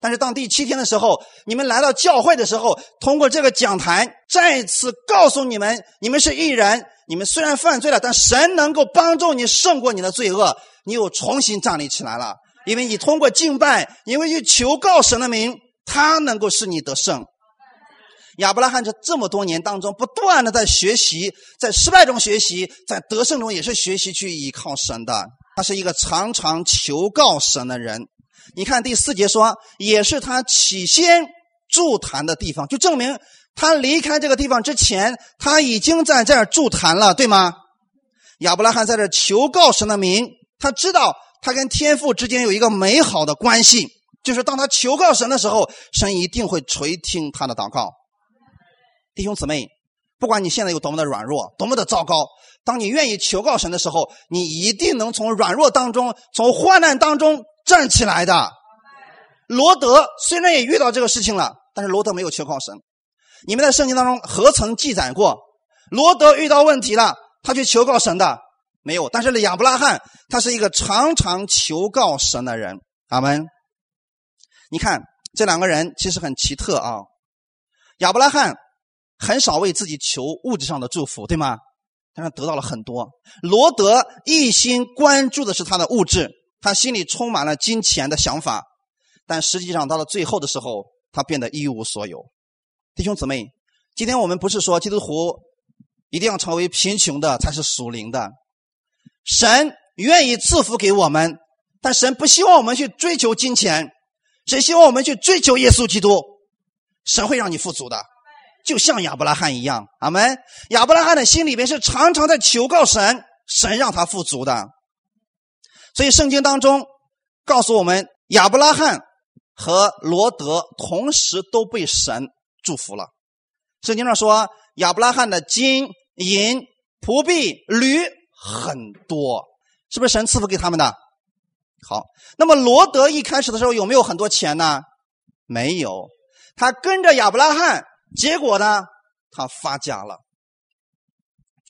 但是当第七天的时候，你们来到教会的时候，通过这个讲坛，再次告诉你们，你们是艺人。你们虽然犯罪了，但神能够帮助你胜过你的罪恶，你又重新站立起来了。因为你通过敬拜，因为去求告神的名，他能够使你得胜。亚伯拉罕这这么多年当中，不断的在学习，在失败中学习，在得胜中也是学习去依靠神的。他是一个常常求告神的人。你看第四节说，也是他起先筑坛的地方，就证明。他离开这个地方之前，他已经在这儿筑坛了，对吗？亚伯拉罕在这求告神的名，他知道他跟天父之间有一个美好的关系，就是当他求告神的时候，神一定会垂听他的祷告。弟兄姊妹，不管你现在有多么的软弱，多么的糟糕，当你愿意求告神的时候，你一定能从软弱当中，从患难当中站起来的。罗德虽然也遇到这个事情了，但是罗德没有求告神。你们在圣经当中何曾记载过罗德遇到问题了，他去求告神的没有？但是亚伯拉罕他是一个常常求告神的人。阿门。你看这两个人其实很奇特啊。亚伯拉罕很少为自己求物质上的祝福，对吗？但是得到了很多。罗德一心关注的是他的物质，他心里充满了金钱的想法，但实际上到了最后的时候，他变得一无所有。弟兄姊妹，今天我们不是说基督徒一定要成为贫穷的才是属灵的。神愿意赐福给我们，但神不希望我们去追求金钱，神希望我们去追求耶稣基督。神会让你富足的，就像亚伯拉罕一样。阿门。亚伯拉罕的心里边是常常在求告神，神让他富足的。所以圣经当中告诉我们，亚伯拉罕和罗德同时都被神。祝福了，圣经上说亚伯拉罕的金银仆婢驴很多，是不是神赐福给他们的？好，那么罗德一开始的时候有没有很多钱呢？没有，他跟着亚伯拉罕，结果呢，他发家了。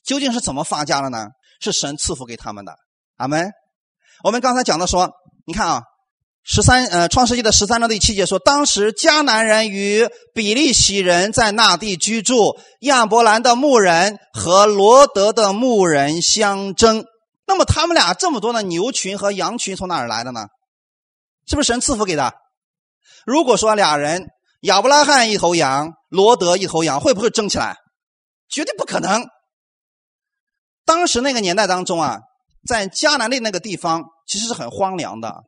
究竟是怎么发家了呢？是神赐福给他们的。阿门。我们刚才讲的说，你看啊。十三呃，创世纪的十三章第七节说，当时迦南人与比利洗人在那地居住，亚伯兰的牧人和罗德的牧人相争。那么他们俩这么多的牛群和羊群从哪儿来的呢？是不是神赐福给的？如果说俩人亚伯拉罕一头羊，罗德一头羊，会不会争起来？绝对不可能。当时那个年代当中啊，在迦南的那个地方其实是很荒凉的，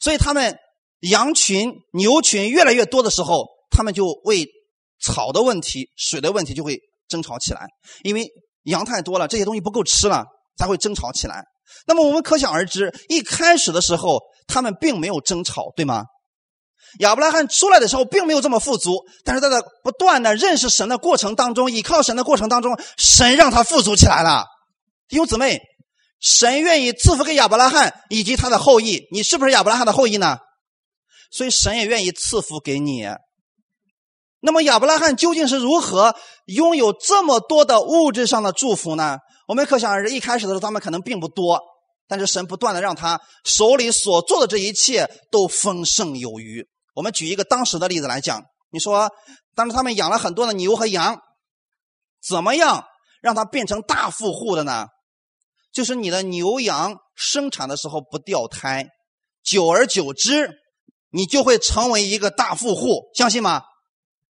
所以他们羊群、牛群越来越多的时候，他们就为草的问题、水的问题就会争吵起来，因为羊太多了，这些东西不够吃了，才会争吵起来。那么我们可想而知，一开始的时候他们并没有争吵，对吗？亚伯拉罕出来的时候并没有这么富足，但是在不断的认识神的过程当中，依靠神的过程当中，神让他富足起来了。弟兄姊妹，神愿意赐福给亚伯拉罕以及他的后裔，你是不是亚伯拉罕的后裔呢？所以神也愿意赐福给你。那么亚伯拉罕究竟是如何拥有这么多的物质上的祝福呢？我们可想而知，一开始的时候他们可能并不多，但是神不断的让他手里所做的这一切都丰盛有余。我们举一个当时的例子来讲，你说当时他们养了很多的牛和羊，怎么样让他变成大富户的呢？就是你的牛羊生产的时候不掉胎，久而久之，你就会成为一个大富户，相信吗？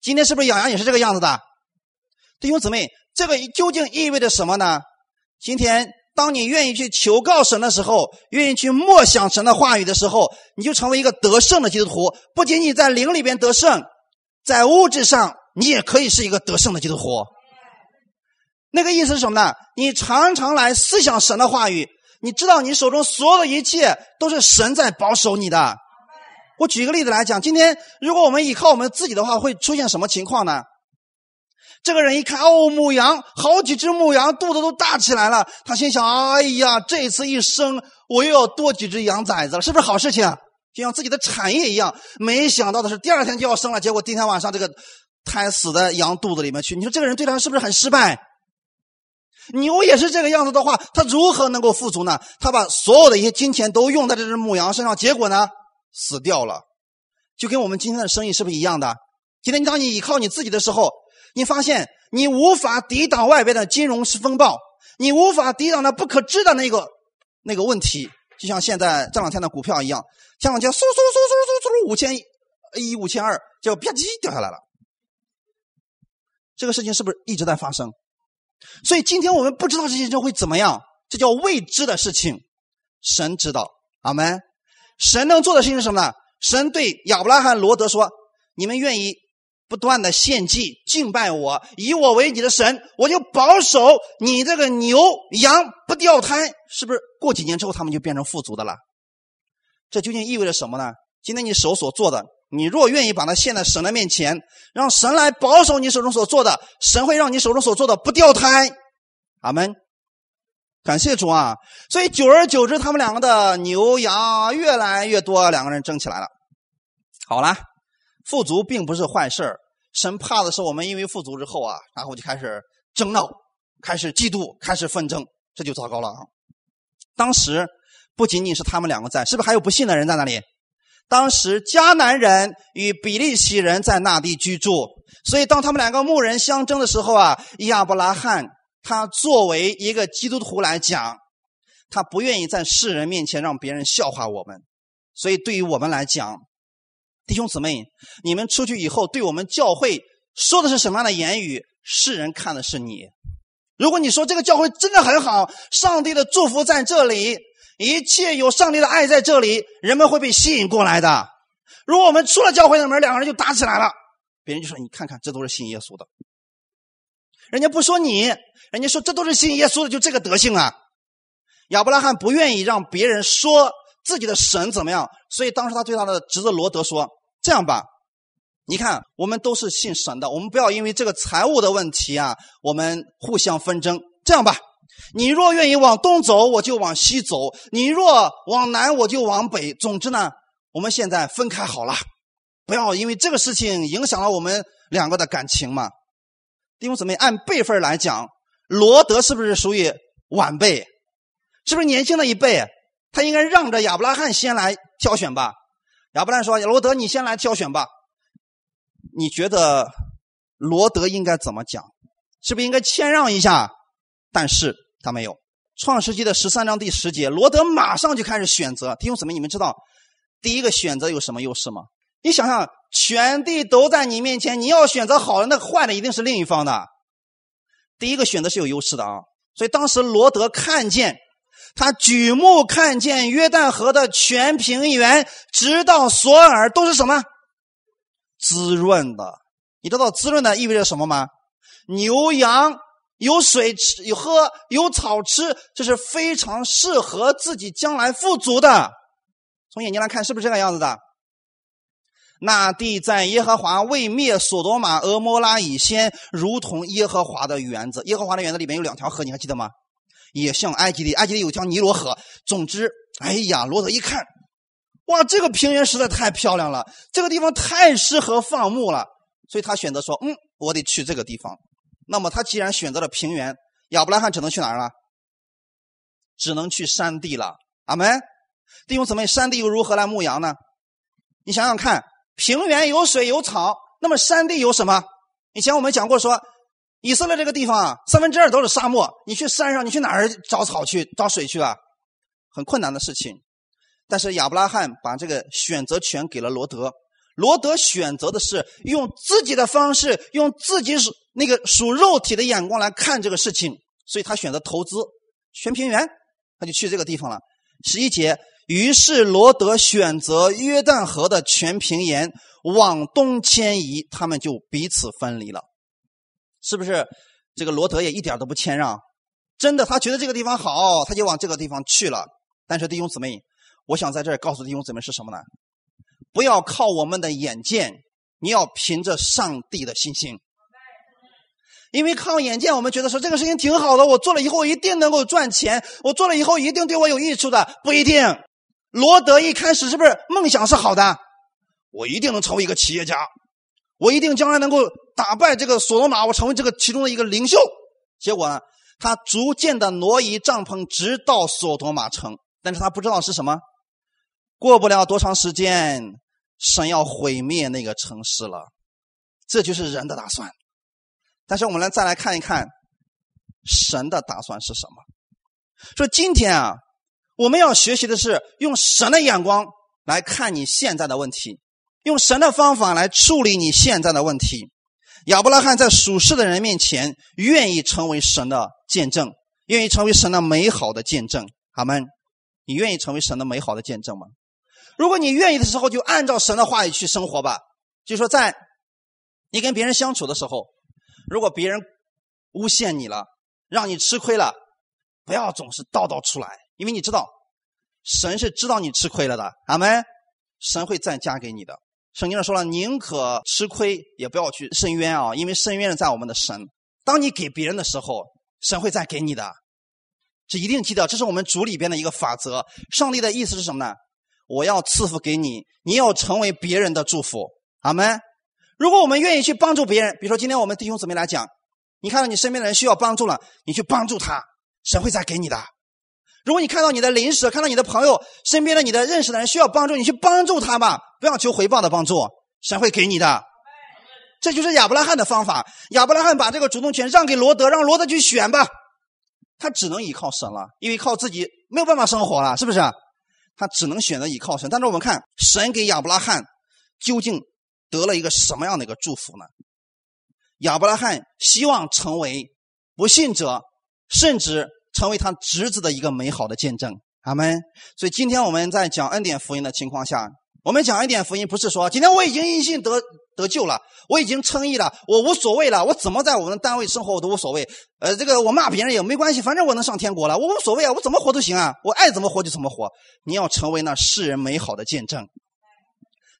今天是不是养羊也是这个样子的？弟兄姊妹，这个究竟意味着什么呢？今天，当你愿意去求告神的时候，愿意去默想神的话语的时候，你就成为一个得胜的基督徒。不仅仅在灵里边得胜，在物质上，你也可以是一个得胜的基督徒。那个意思是什么呢？你常常来思想神的话语，你知道你手中所有的一切都是神在保守你的。我举一个例子来讲，今天如果我们依靠我们自己的话，会出现什么情况呢？这个人一看，哦，母羊，好几只母羊，肚子都大起来了。他心想：哎呀，这次一生，我又要多几只羊崽子了，是不是好事情？就像自己的产业一样。没想到的是，第二天就要生了，结果第一天晚上这个胎死在羊肚子里面去。你说这个人对他是不是很失败？牛也是这个样子的话，他如何能够富足呢？他把所有的一些金钱都用在这只母羊身上，结果呢？死掉了，就跟我们今天的生意是不是一样的？今天当你依靠你自己的时候，你发现你无法抵挡外边的金融风暴，你无法抵挡那不可知的那个那个问题。就像现在这两天的股票一样，前两天嗖嗖嗖嗖嗖嗖五千一五千二，结果啪叽掉下来了。这个事情是不是一直在发生？所以今天我们不知道这些事情会怎么样，这叫未知的事情。神知道，阿门。神能做的事情是什么呢？神对亚伯拉罕、罗德说：“你们愿意不断的献祭、敬拜我，以我为你的神，我就保守你这个牛羊不掉胎。是不是过几年之后他们就变成富足的了？这究竟意味着什么呢？今天你手所做的，你若愿意把它献在神的面前，让神来保守你手中所做的，神会让你手中所做的不掉胎。阿门。”感谢主啊！所以久而久之，他们两个的牛羊越来越多，两个人争起来了。好了，富足并不是坏事神怕的是我们因为富足之后啊，然后就开始争闹，开始嫉妒，开始纷争，这就糟糕了啊！当时不仅仅是他们两个在，是不是还有不信的人在那里？当时迦南人与比利洗人在那地居住，所以当他们两个牧人相争的时候啊，亚伯拉罕。他作为一个基督徒来讲，他不愿意在世人面前让别人笑话我们，所以对于我们来讲，弟兄姊妹，你们出去以后，对我们教会说的是什么样的言语，世人看的是你。如果你说这个教会真的很好，上帝的祝福在这里，一切有上帝的爱在这里，人们会被吸引过来的。如果我们出了教会的门，两个人就打起来了，别人就说：“你看看，这都是信耶稣的。”人家不说你，人家说这都是信耶稣的，就这个德性啊。亚伯拉罕不愿意让别人说自己的神怎么样，所以当时他对他的侄子罗德说：“这样吧，你看我们都是信神的，我们不要因为这个财务的问题啊，我们互相纷争。这样吧，你若愿意往东走，我就往西走；你若往南，我就往北。总之呢，我们现在分开好了，不要因为这个事情影响了我们两个的感情嘛。”弟兄姊妹，按辈分来讲，罗德是不是属于晚辈？是不是年轻的一辈？他应该让着亚伯拉罕先来挑选吧？亚伯拉罕说：“罗德，你先来挑选吧。”你觉得罗德应该怎么讲？是不是应该谦让一下？但是他没有，创世纪的十三章第十节，罗德马上就开始选择。弟兄姊妹，你们知道第一个选择有什么优势吗？你想想，全地都在你面前，你要选择好的，那坏的一定是另一方的。第一个选择是有优势的啊。所以当时罗德看见，他举目看见约旦河的全平原，直到索尔，都是什么？滋润的。你知道滋润的意味着什么吗？牛羊。有水吃，有喝，有草吃，这是非常适合自己将来富足的。从眼睛来看，是不是这个样子的？那地在耶和华未灭索多玛、俄摩拉以先，如同耶和华的园子。耶和华的园子里面有两条河，你还记得吗？也像埃及的，埃及里有条尼罗河。总之，哎呀，罗德一看，哇，这个平原实在太漂亮了，这个地方太适合放牧了，所以他选择说：“嗯，我得去这个地方。”那么他既然选择了平原，亚伯拉罕只能去哪儿了？只能去山地了。阿门。弟兄姊妹，山地又如何来牧羊呢？你想想看，平原有水有草，那么山地有什么？以前我们讲过，说以色列这个地方啊，三分之二都是沙漠。你去山上，你去哪儿找草去找水去啊？很困难的事情。但是亚伯拉罕把这个选择权给了罗德。罗德选择的是用自己的方式，用自己那个属肉体的眼光来看这个事情，所以他选择投资全平原，他就去这个地方了。十一节，于是罗德选择约旦河的全平原往东迁移，他们就彼此分离了。是不是？这个罗德也一点都不谦让，真的，他觉得这个地方好，他就往这个地方去了。但是弟兄姊妹，我想在这儿告诉弟兄姊妹是什么呢？不要靠我们的眼见，你要凭着上帝的信心。因为靠眼见，我们觉得说这个事情挺好的，我做了以后一定能够赚钱，我做了以后一定对我有益处的，不一定。罗德一开始是不是梦想是好的？我一定能成为一个企业家，我一定将来能够打败这个索罗玛，我成为这个其中的一个领袖。结果呢，他逐渐的挪移帐篷，直到索多玛城，但是他不知道是什么。过不了多长时间，神要毁灭那个城市了，这就是人的打算。但是我们来再来看一看，神的打算是什么？说今天啊，我们要学习的是用神的眼光来看你现在的问题，用神的方法来处理你现在的问题。亚伯拉罕在属世的人面前，愿意成为神的见证，愿意成为神的美好的见证。阿门。你愿意成为神的美好的见证吗？如果你愿意的时候，就按照神的话语去生活吧。就说在你跟别人相处的时候，如果别人诬陷你了，让你吃亏了，不要总是叨叨出来，因为你知道神是知道你吃亏了的。阿门。神会再加给你的。圣经上说了，宁可吃亏，也不要去伸冤啊，因为伸冤的在我们的神。当你给别人的时候，神会再给你的。这一定记得，这是我们主里边的一个法则。上帝的意思是什么呢？我要赐福给你，你要成为别人的祝福，阿门。如果我们愿意去帮助别人，比如说今天我们弟兄姊妹来讲，你看到你身边的人需要帮助了，你去帮助他，神会再给你的。如果你看到你的邻舍，看到你的朋友身边的你的认识的人需要帮助，你去帮助他吧，不要求回报的帮助，神会给你的。这就是亚伯拉罕的方法。亚伯拉罕把这个主动权让给罗德，让罗德去选吧，他只能依靠神了，因为靠自己没有办法生活了，是不是？他只能选择依靠神，但是我们看神给亚伯拉罕究竟得了一个什么样的一个祝福呢？亚伯拉罕希望成为不信者，甚至成为他侄子的一个美好的见证。阿门。所以今天我们在讲恩典福音的情况下。我们讲恩典福音，不是说今天我已经因信得得救了，我已经称义了，我无所谓了，我怎么在我们单位生活我都无所谓。呃，这个我骂别人也没关系，反正我能上天国了，我无所谓啊，我怎么活都行啊，我爱怎么活就怎么活。你要成为那世人美好的见证。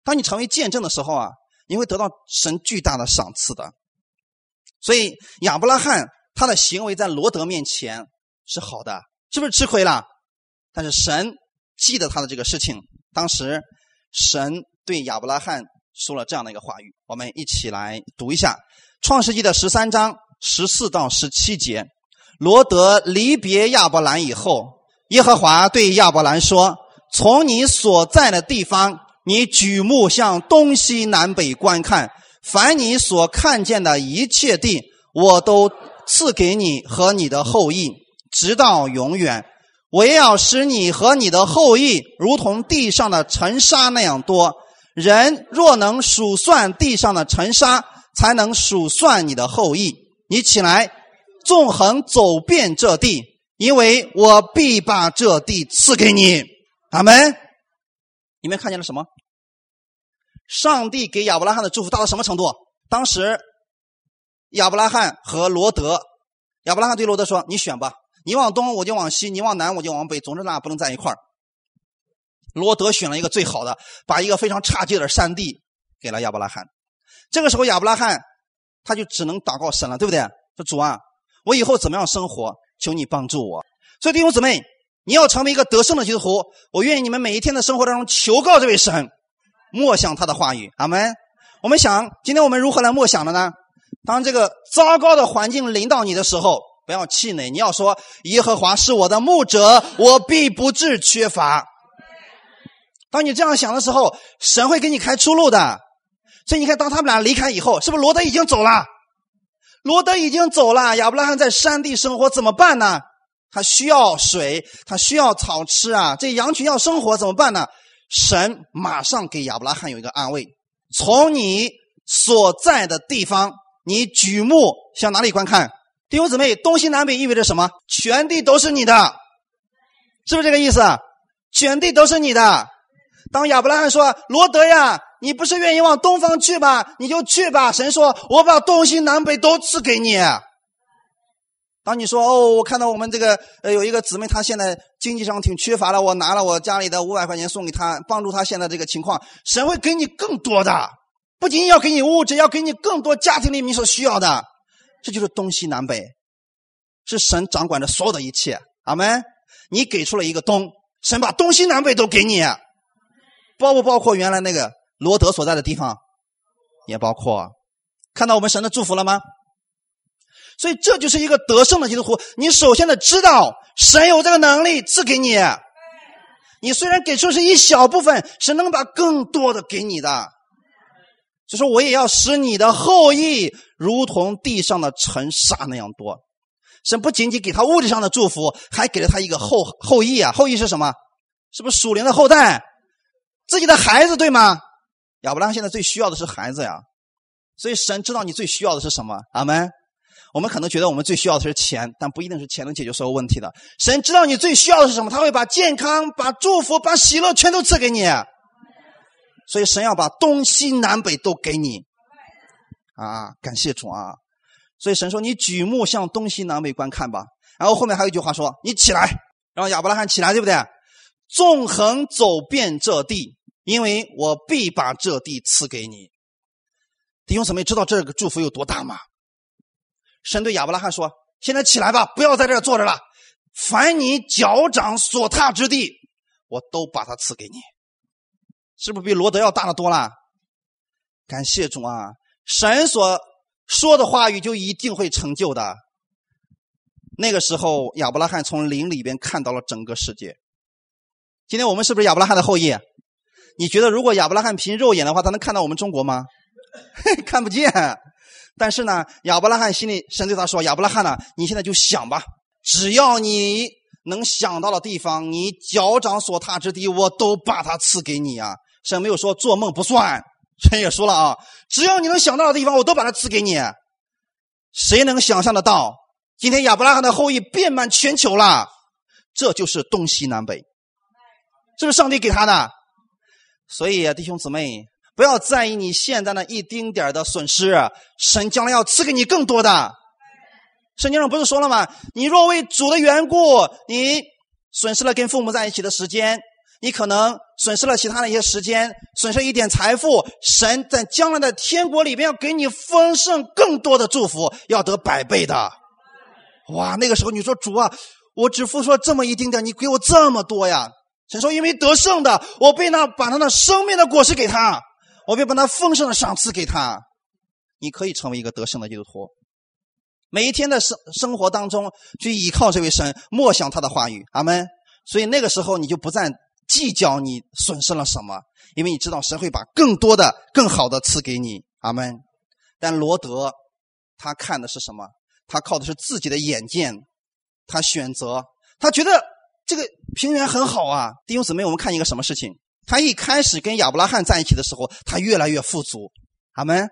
当你成为见证的时候啊，你会得到神巨大的赏赐的。所以亚伯拉罕他的行为在罗德面前是好的，是不是吃亏了？但是神记得他的这个事情，当时。神对亚伯拉罕说了这样的一个话语，我们一起来读一下《创世纪》的十三章十四到十七节。罗德离别亚伯兰以后，耶和华对亚伯兰说：“从你所在的地方，你举目向东西南北观看，凡你所看见的一切地，我都赐给你和你的后裔。直到永远。我要使你和你的后裔如同地上的尘沙那样多。人若能数算地上的尘沙，才能数算你的后裔。你起来，纵横走遍这地，因为我必把这地赐给你。阿门。你们看见了什么？上帝给亚伯拉罕的祝福大到什么程度？当时亚伯拉罕和罗德，亚伯拉罕对罗德说：“你选吧，你往东我就往西，你往南我就往北，总之咱俩不能在一块儿。”罗德选了一个最好的，把一个非常差劲的山地给了亚伯拉罕。这个时候，亚伯拉罕他就只能祷告神了，对不对？说主啊，我以后怎么样生活？求你帮助我。所以弟兄姊妹，你要成为一个得胜的基督徒，我愿意你们每一天的生活当中求告这位神，默想他的话语。阿门。我们想，今天我们如何来默想的呢？当这个糟糕的环境临到你的时候，不要气馁，你要说：耶和华是我的牧者，我必不致缺乏。当你这样想的时候，神会给你开出路的。所以你看，当他们俩离开以后，是不是罗德已经走了？罗德已经走了，亚伯拉罕在山地生活怎么办呢？他需要水，他需要草吃啊！这羊群要生活怎么办呢？神马上给亚伯拉罕有一个安慰：从你所在的地方，你举目向哪里观看？弟兄姊妹，东西南北意味着什么？全地都是你的，是不是这个意思？全地都是你的。当亚伯拉罕说：“罗德呀，你不是愿意往东方去吧？你就去吧。”神说：“我把东西南北都赐给你。”当你说：“哦，我看到我们这个呃有一个姊妹，她现在经济上挺缺乏的，我拿了我家里的五百块钱送给他，帮助他现在这个情况。”神会给你更多的，不仅要给你物质，要给你更多家庭里面所需要的。这就是东西南北，是神掌管着所有的一切。阿门。你给出了一个东，神把东西南北都给你。包不包括原来那个罗德所在的地方？也包括。看到我们神的祝福了吗？所以这就是一个得胜的基督徒。你首先得知道，神有这个能力赐给你。你虽然给出是一小部分，神能把更多的给你的。就说我也要使你的后裔如同地上的尘沙那样多。神不仅仅给他物质上的祝福，还给了他一个后后裔啊！后裔是什么？是不是属灵的后代？自己的孩子对吗？亚伯拉罕现在最需要的是孩子呀，所以神知道你最需要的是什么。阿门。我们可能觉得我们最需要的是钱，但不一定是钱能解决所有问题的。神知道你最需要的是什么，他会把健康、把祝福、把喜乐全都赐给你。所以神要把东西南北都给你。啊，感谢主啊！所以神说：“你举目向东西南北观看吧。”然后后面还有一句话说：“你起来，让亚伯拉罕起来，对不对？纵横走遍这地。”因为我必把这地赐给你，弟兄姊妹，知道这个祝福有多大吗？神对亚伯拉罕说：“现在起来吧，不要在这坐着了。凡你脚掌所踏之地，我都把它赐给你。”是不是比罗德要大的多了？感谢主啊！神所说的话语就一定会成就的。那个时候，亚伯拉罕从林里边看到了整个世界。今天我们是不是亚伯拉罕的后裔？你觉得如果亚伯拉罕凭肉眼的话，他能看到我们中国吗？看不见。但是呢，亚伯拉罕心里，神对他说：“亚伯拉罕呢，你现在就想吧，只要你能想到的地方，你脚掌所踏之地，我都把它赐给你啊。”神没有说做梦不算，神也说了啊，只要你能想到的地方，我都把它赐给你。谁能想象得到？今天亚伯拉罕的后裔遍满全球了，这就是东西南北，这是上帝给他的。所以，弟兄姊妹，不要在意你现在的一丁点的损失，神将来要赐给你更多的。圣经上不是说了吗？你若为主的缘故，你损失了跟父母在一起的时间，你可能损失了其他的一些时间，损失一点财富，神在将来的天国里边要给你丰盛更多的祝福，要得百倍的。哇，那个时候你说主啊，我只付出了这么一丁点，你给我这么多呀？神说：“因为得胜的，我被那把他的生命的果实给他，我被把他丰盛的赏赐给他。你可以成为一个得胜的基督徒，每一天的生生活当中去依靠这位神，默想他的话语。阿门。所以那个时候你就不再计较你损失了什么，因为你知道神会把更多的、更好的赐给你。阿门。但罗德他看的是什么？他靠的是自己的眼见，他选择，他觉得这个平原很好啊。弟兄姊妹，我们看一个什么事情？他一开始跟亚伯拉罕在一起的时候，他越来越富足。阿门。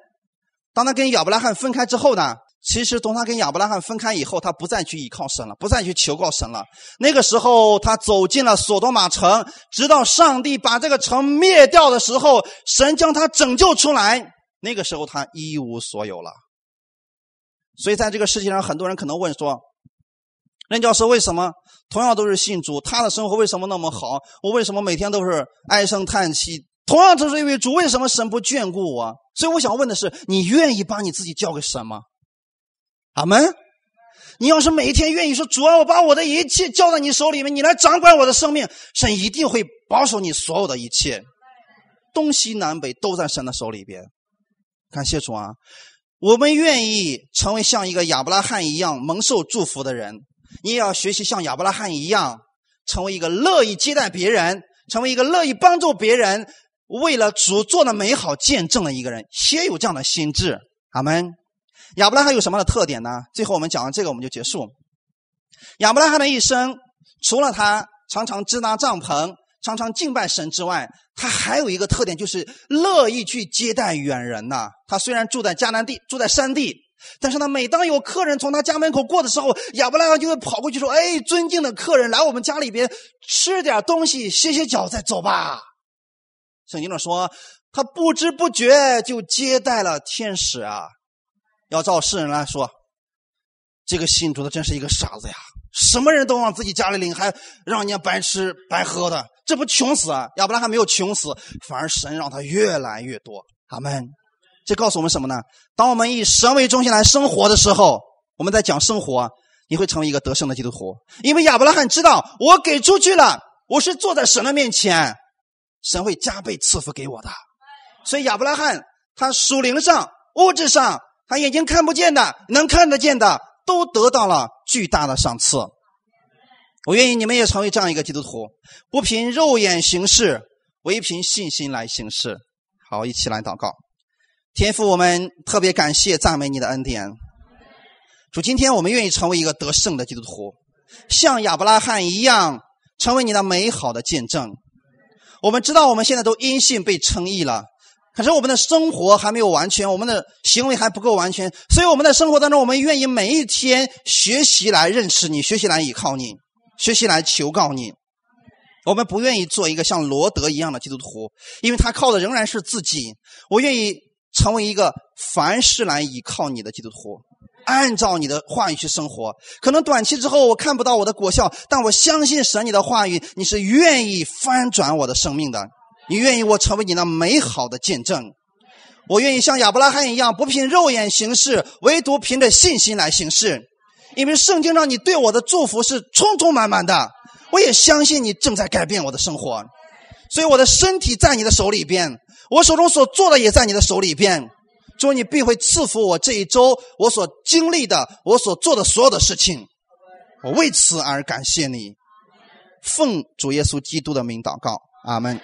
当他跟亚伯拉罕分开之后呢？其实从他跟亚伯拉罕分开以后，他不再去依靠神了，不再去求告神了。那个时候，他走进了索多玛城，直到上帝把这个城灭掉的时候，神将他拯救出来。那个时候，他一无所有了。所以，在这个世界上，很多人可能问说：“任教师，为什么同样都是信主，他的生活为什么那么好？我为什么每天都是唉声叹气？同样都是因为主，为什么神不眷顾我？”所以，我想问的是：你愿意把你自己交给神吗？阿门！你要是每一天愿意说主啊，我把我的一切交在你手里面，你来掌管我的生命，神一定会保守你所有的一切，东西南北都在神的手里边。感谢主啊！我们愿意成为像一个亚伯拉罕一样蒙受祝福的人，你也要学习像亚伯拉罕一样，成为一个乐意接待别人，成为一个乐意帮助别人，为了主做的美好见证的一个人，先有这样的心智。阿门。亚伯拉罕有什么样的特点呢？最后我们讲完这个，我们就结束。亚伯拉罕的一生，除了他常常支搭帐篷、常常敬拜神之外，他还有一个特点，就是乐意去接待远人呐。他虽然住在迦南地，住在山地，但是呢，每当有客人从他家门口过的时候，亚伯拉罕就会跑过去说：“哎，尊敬的客人，来我们家里边吃点东西，歇歇脚再走吧。”圣经上说，他不知不觉就接待了天使啊。要照世人来说，这个信主的真是一个傻子呀！什么人都往自己家里领，还让人家白吃白喝的，这不穷死啊？亚伯拉罕没有穷死，反而神让他越来越多。阿门。这告诉我们什么呢？当我们以神为中心来生活的时候，我们在讲生活，你会成为一个得胜的基督徒。因为亚伯拉罕知道，我给出去了，我是坐在神的面前，神会加倍赐福给我的。所以亚伯拉罕他属灵上、物质上。他眼睛看不见的，能看得见的，都得到了巨大的赏赐。我愿意你们也成为这样一个基督徒，不凭肉眼行事，唯凭信心来行事。好，一起来祷告。天父，我们特别感谢赞美你的恩典。主，今天我们愿意成为一个得胜的基督徒，像亚伯拉罕一样，成为你的美好的见证。我们知道，我们现在都因信被称义了。可是我们的生活还没有完全，我们的行为还不够完全，所以我们的生活当中，我们愿意每一天学习来认识你，学习来依靠你，学习来求告你。我们不愿意做一个像罗德一样的基督徒，因为他靠的仍然是自己。我愿意成为一个凡事来依靠你的基督徒，按照你的话语去生活。可能短期之后我看不到我的果效，但我相信神你的话语，你是愿意翻转我的生命的。你愿意我成为你那美好的见证？我愿意像亚伯拉罕一样，不凭肉眼行事，唯独凭着信心来行事。因为圣经让你对我的祝福是充充满满的，我也相信你正在改变我的生活。所以我的身体在你的手里边，我手中所做的也在你的手里边。主，你必会赐福我这一周我所经历的，我所做的所有的事情。我为此而感谢你，奉主耶稣基督的名祷告，阿门。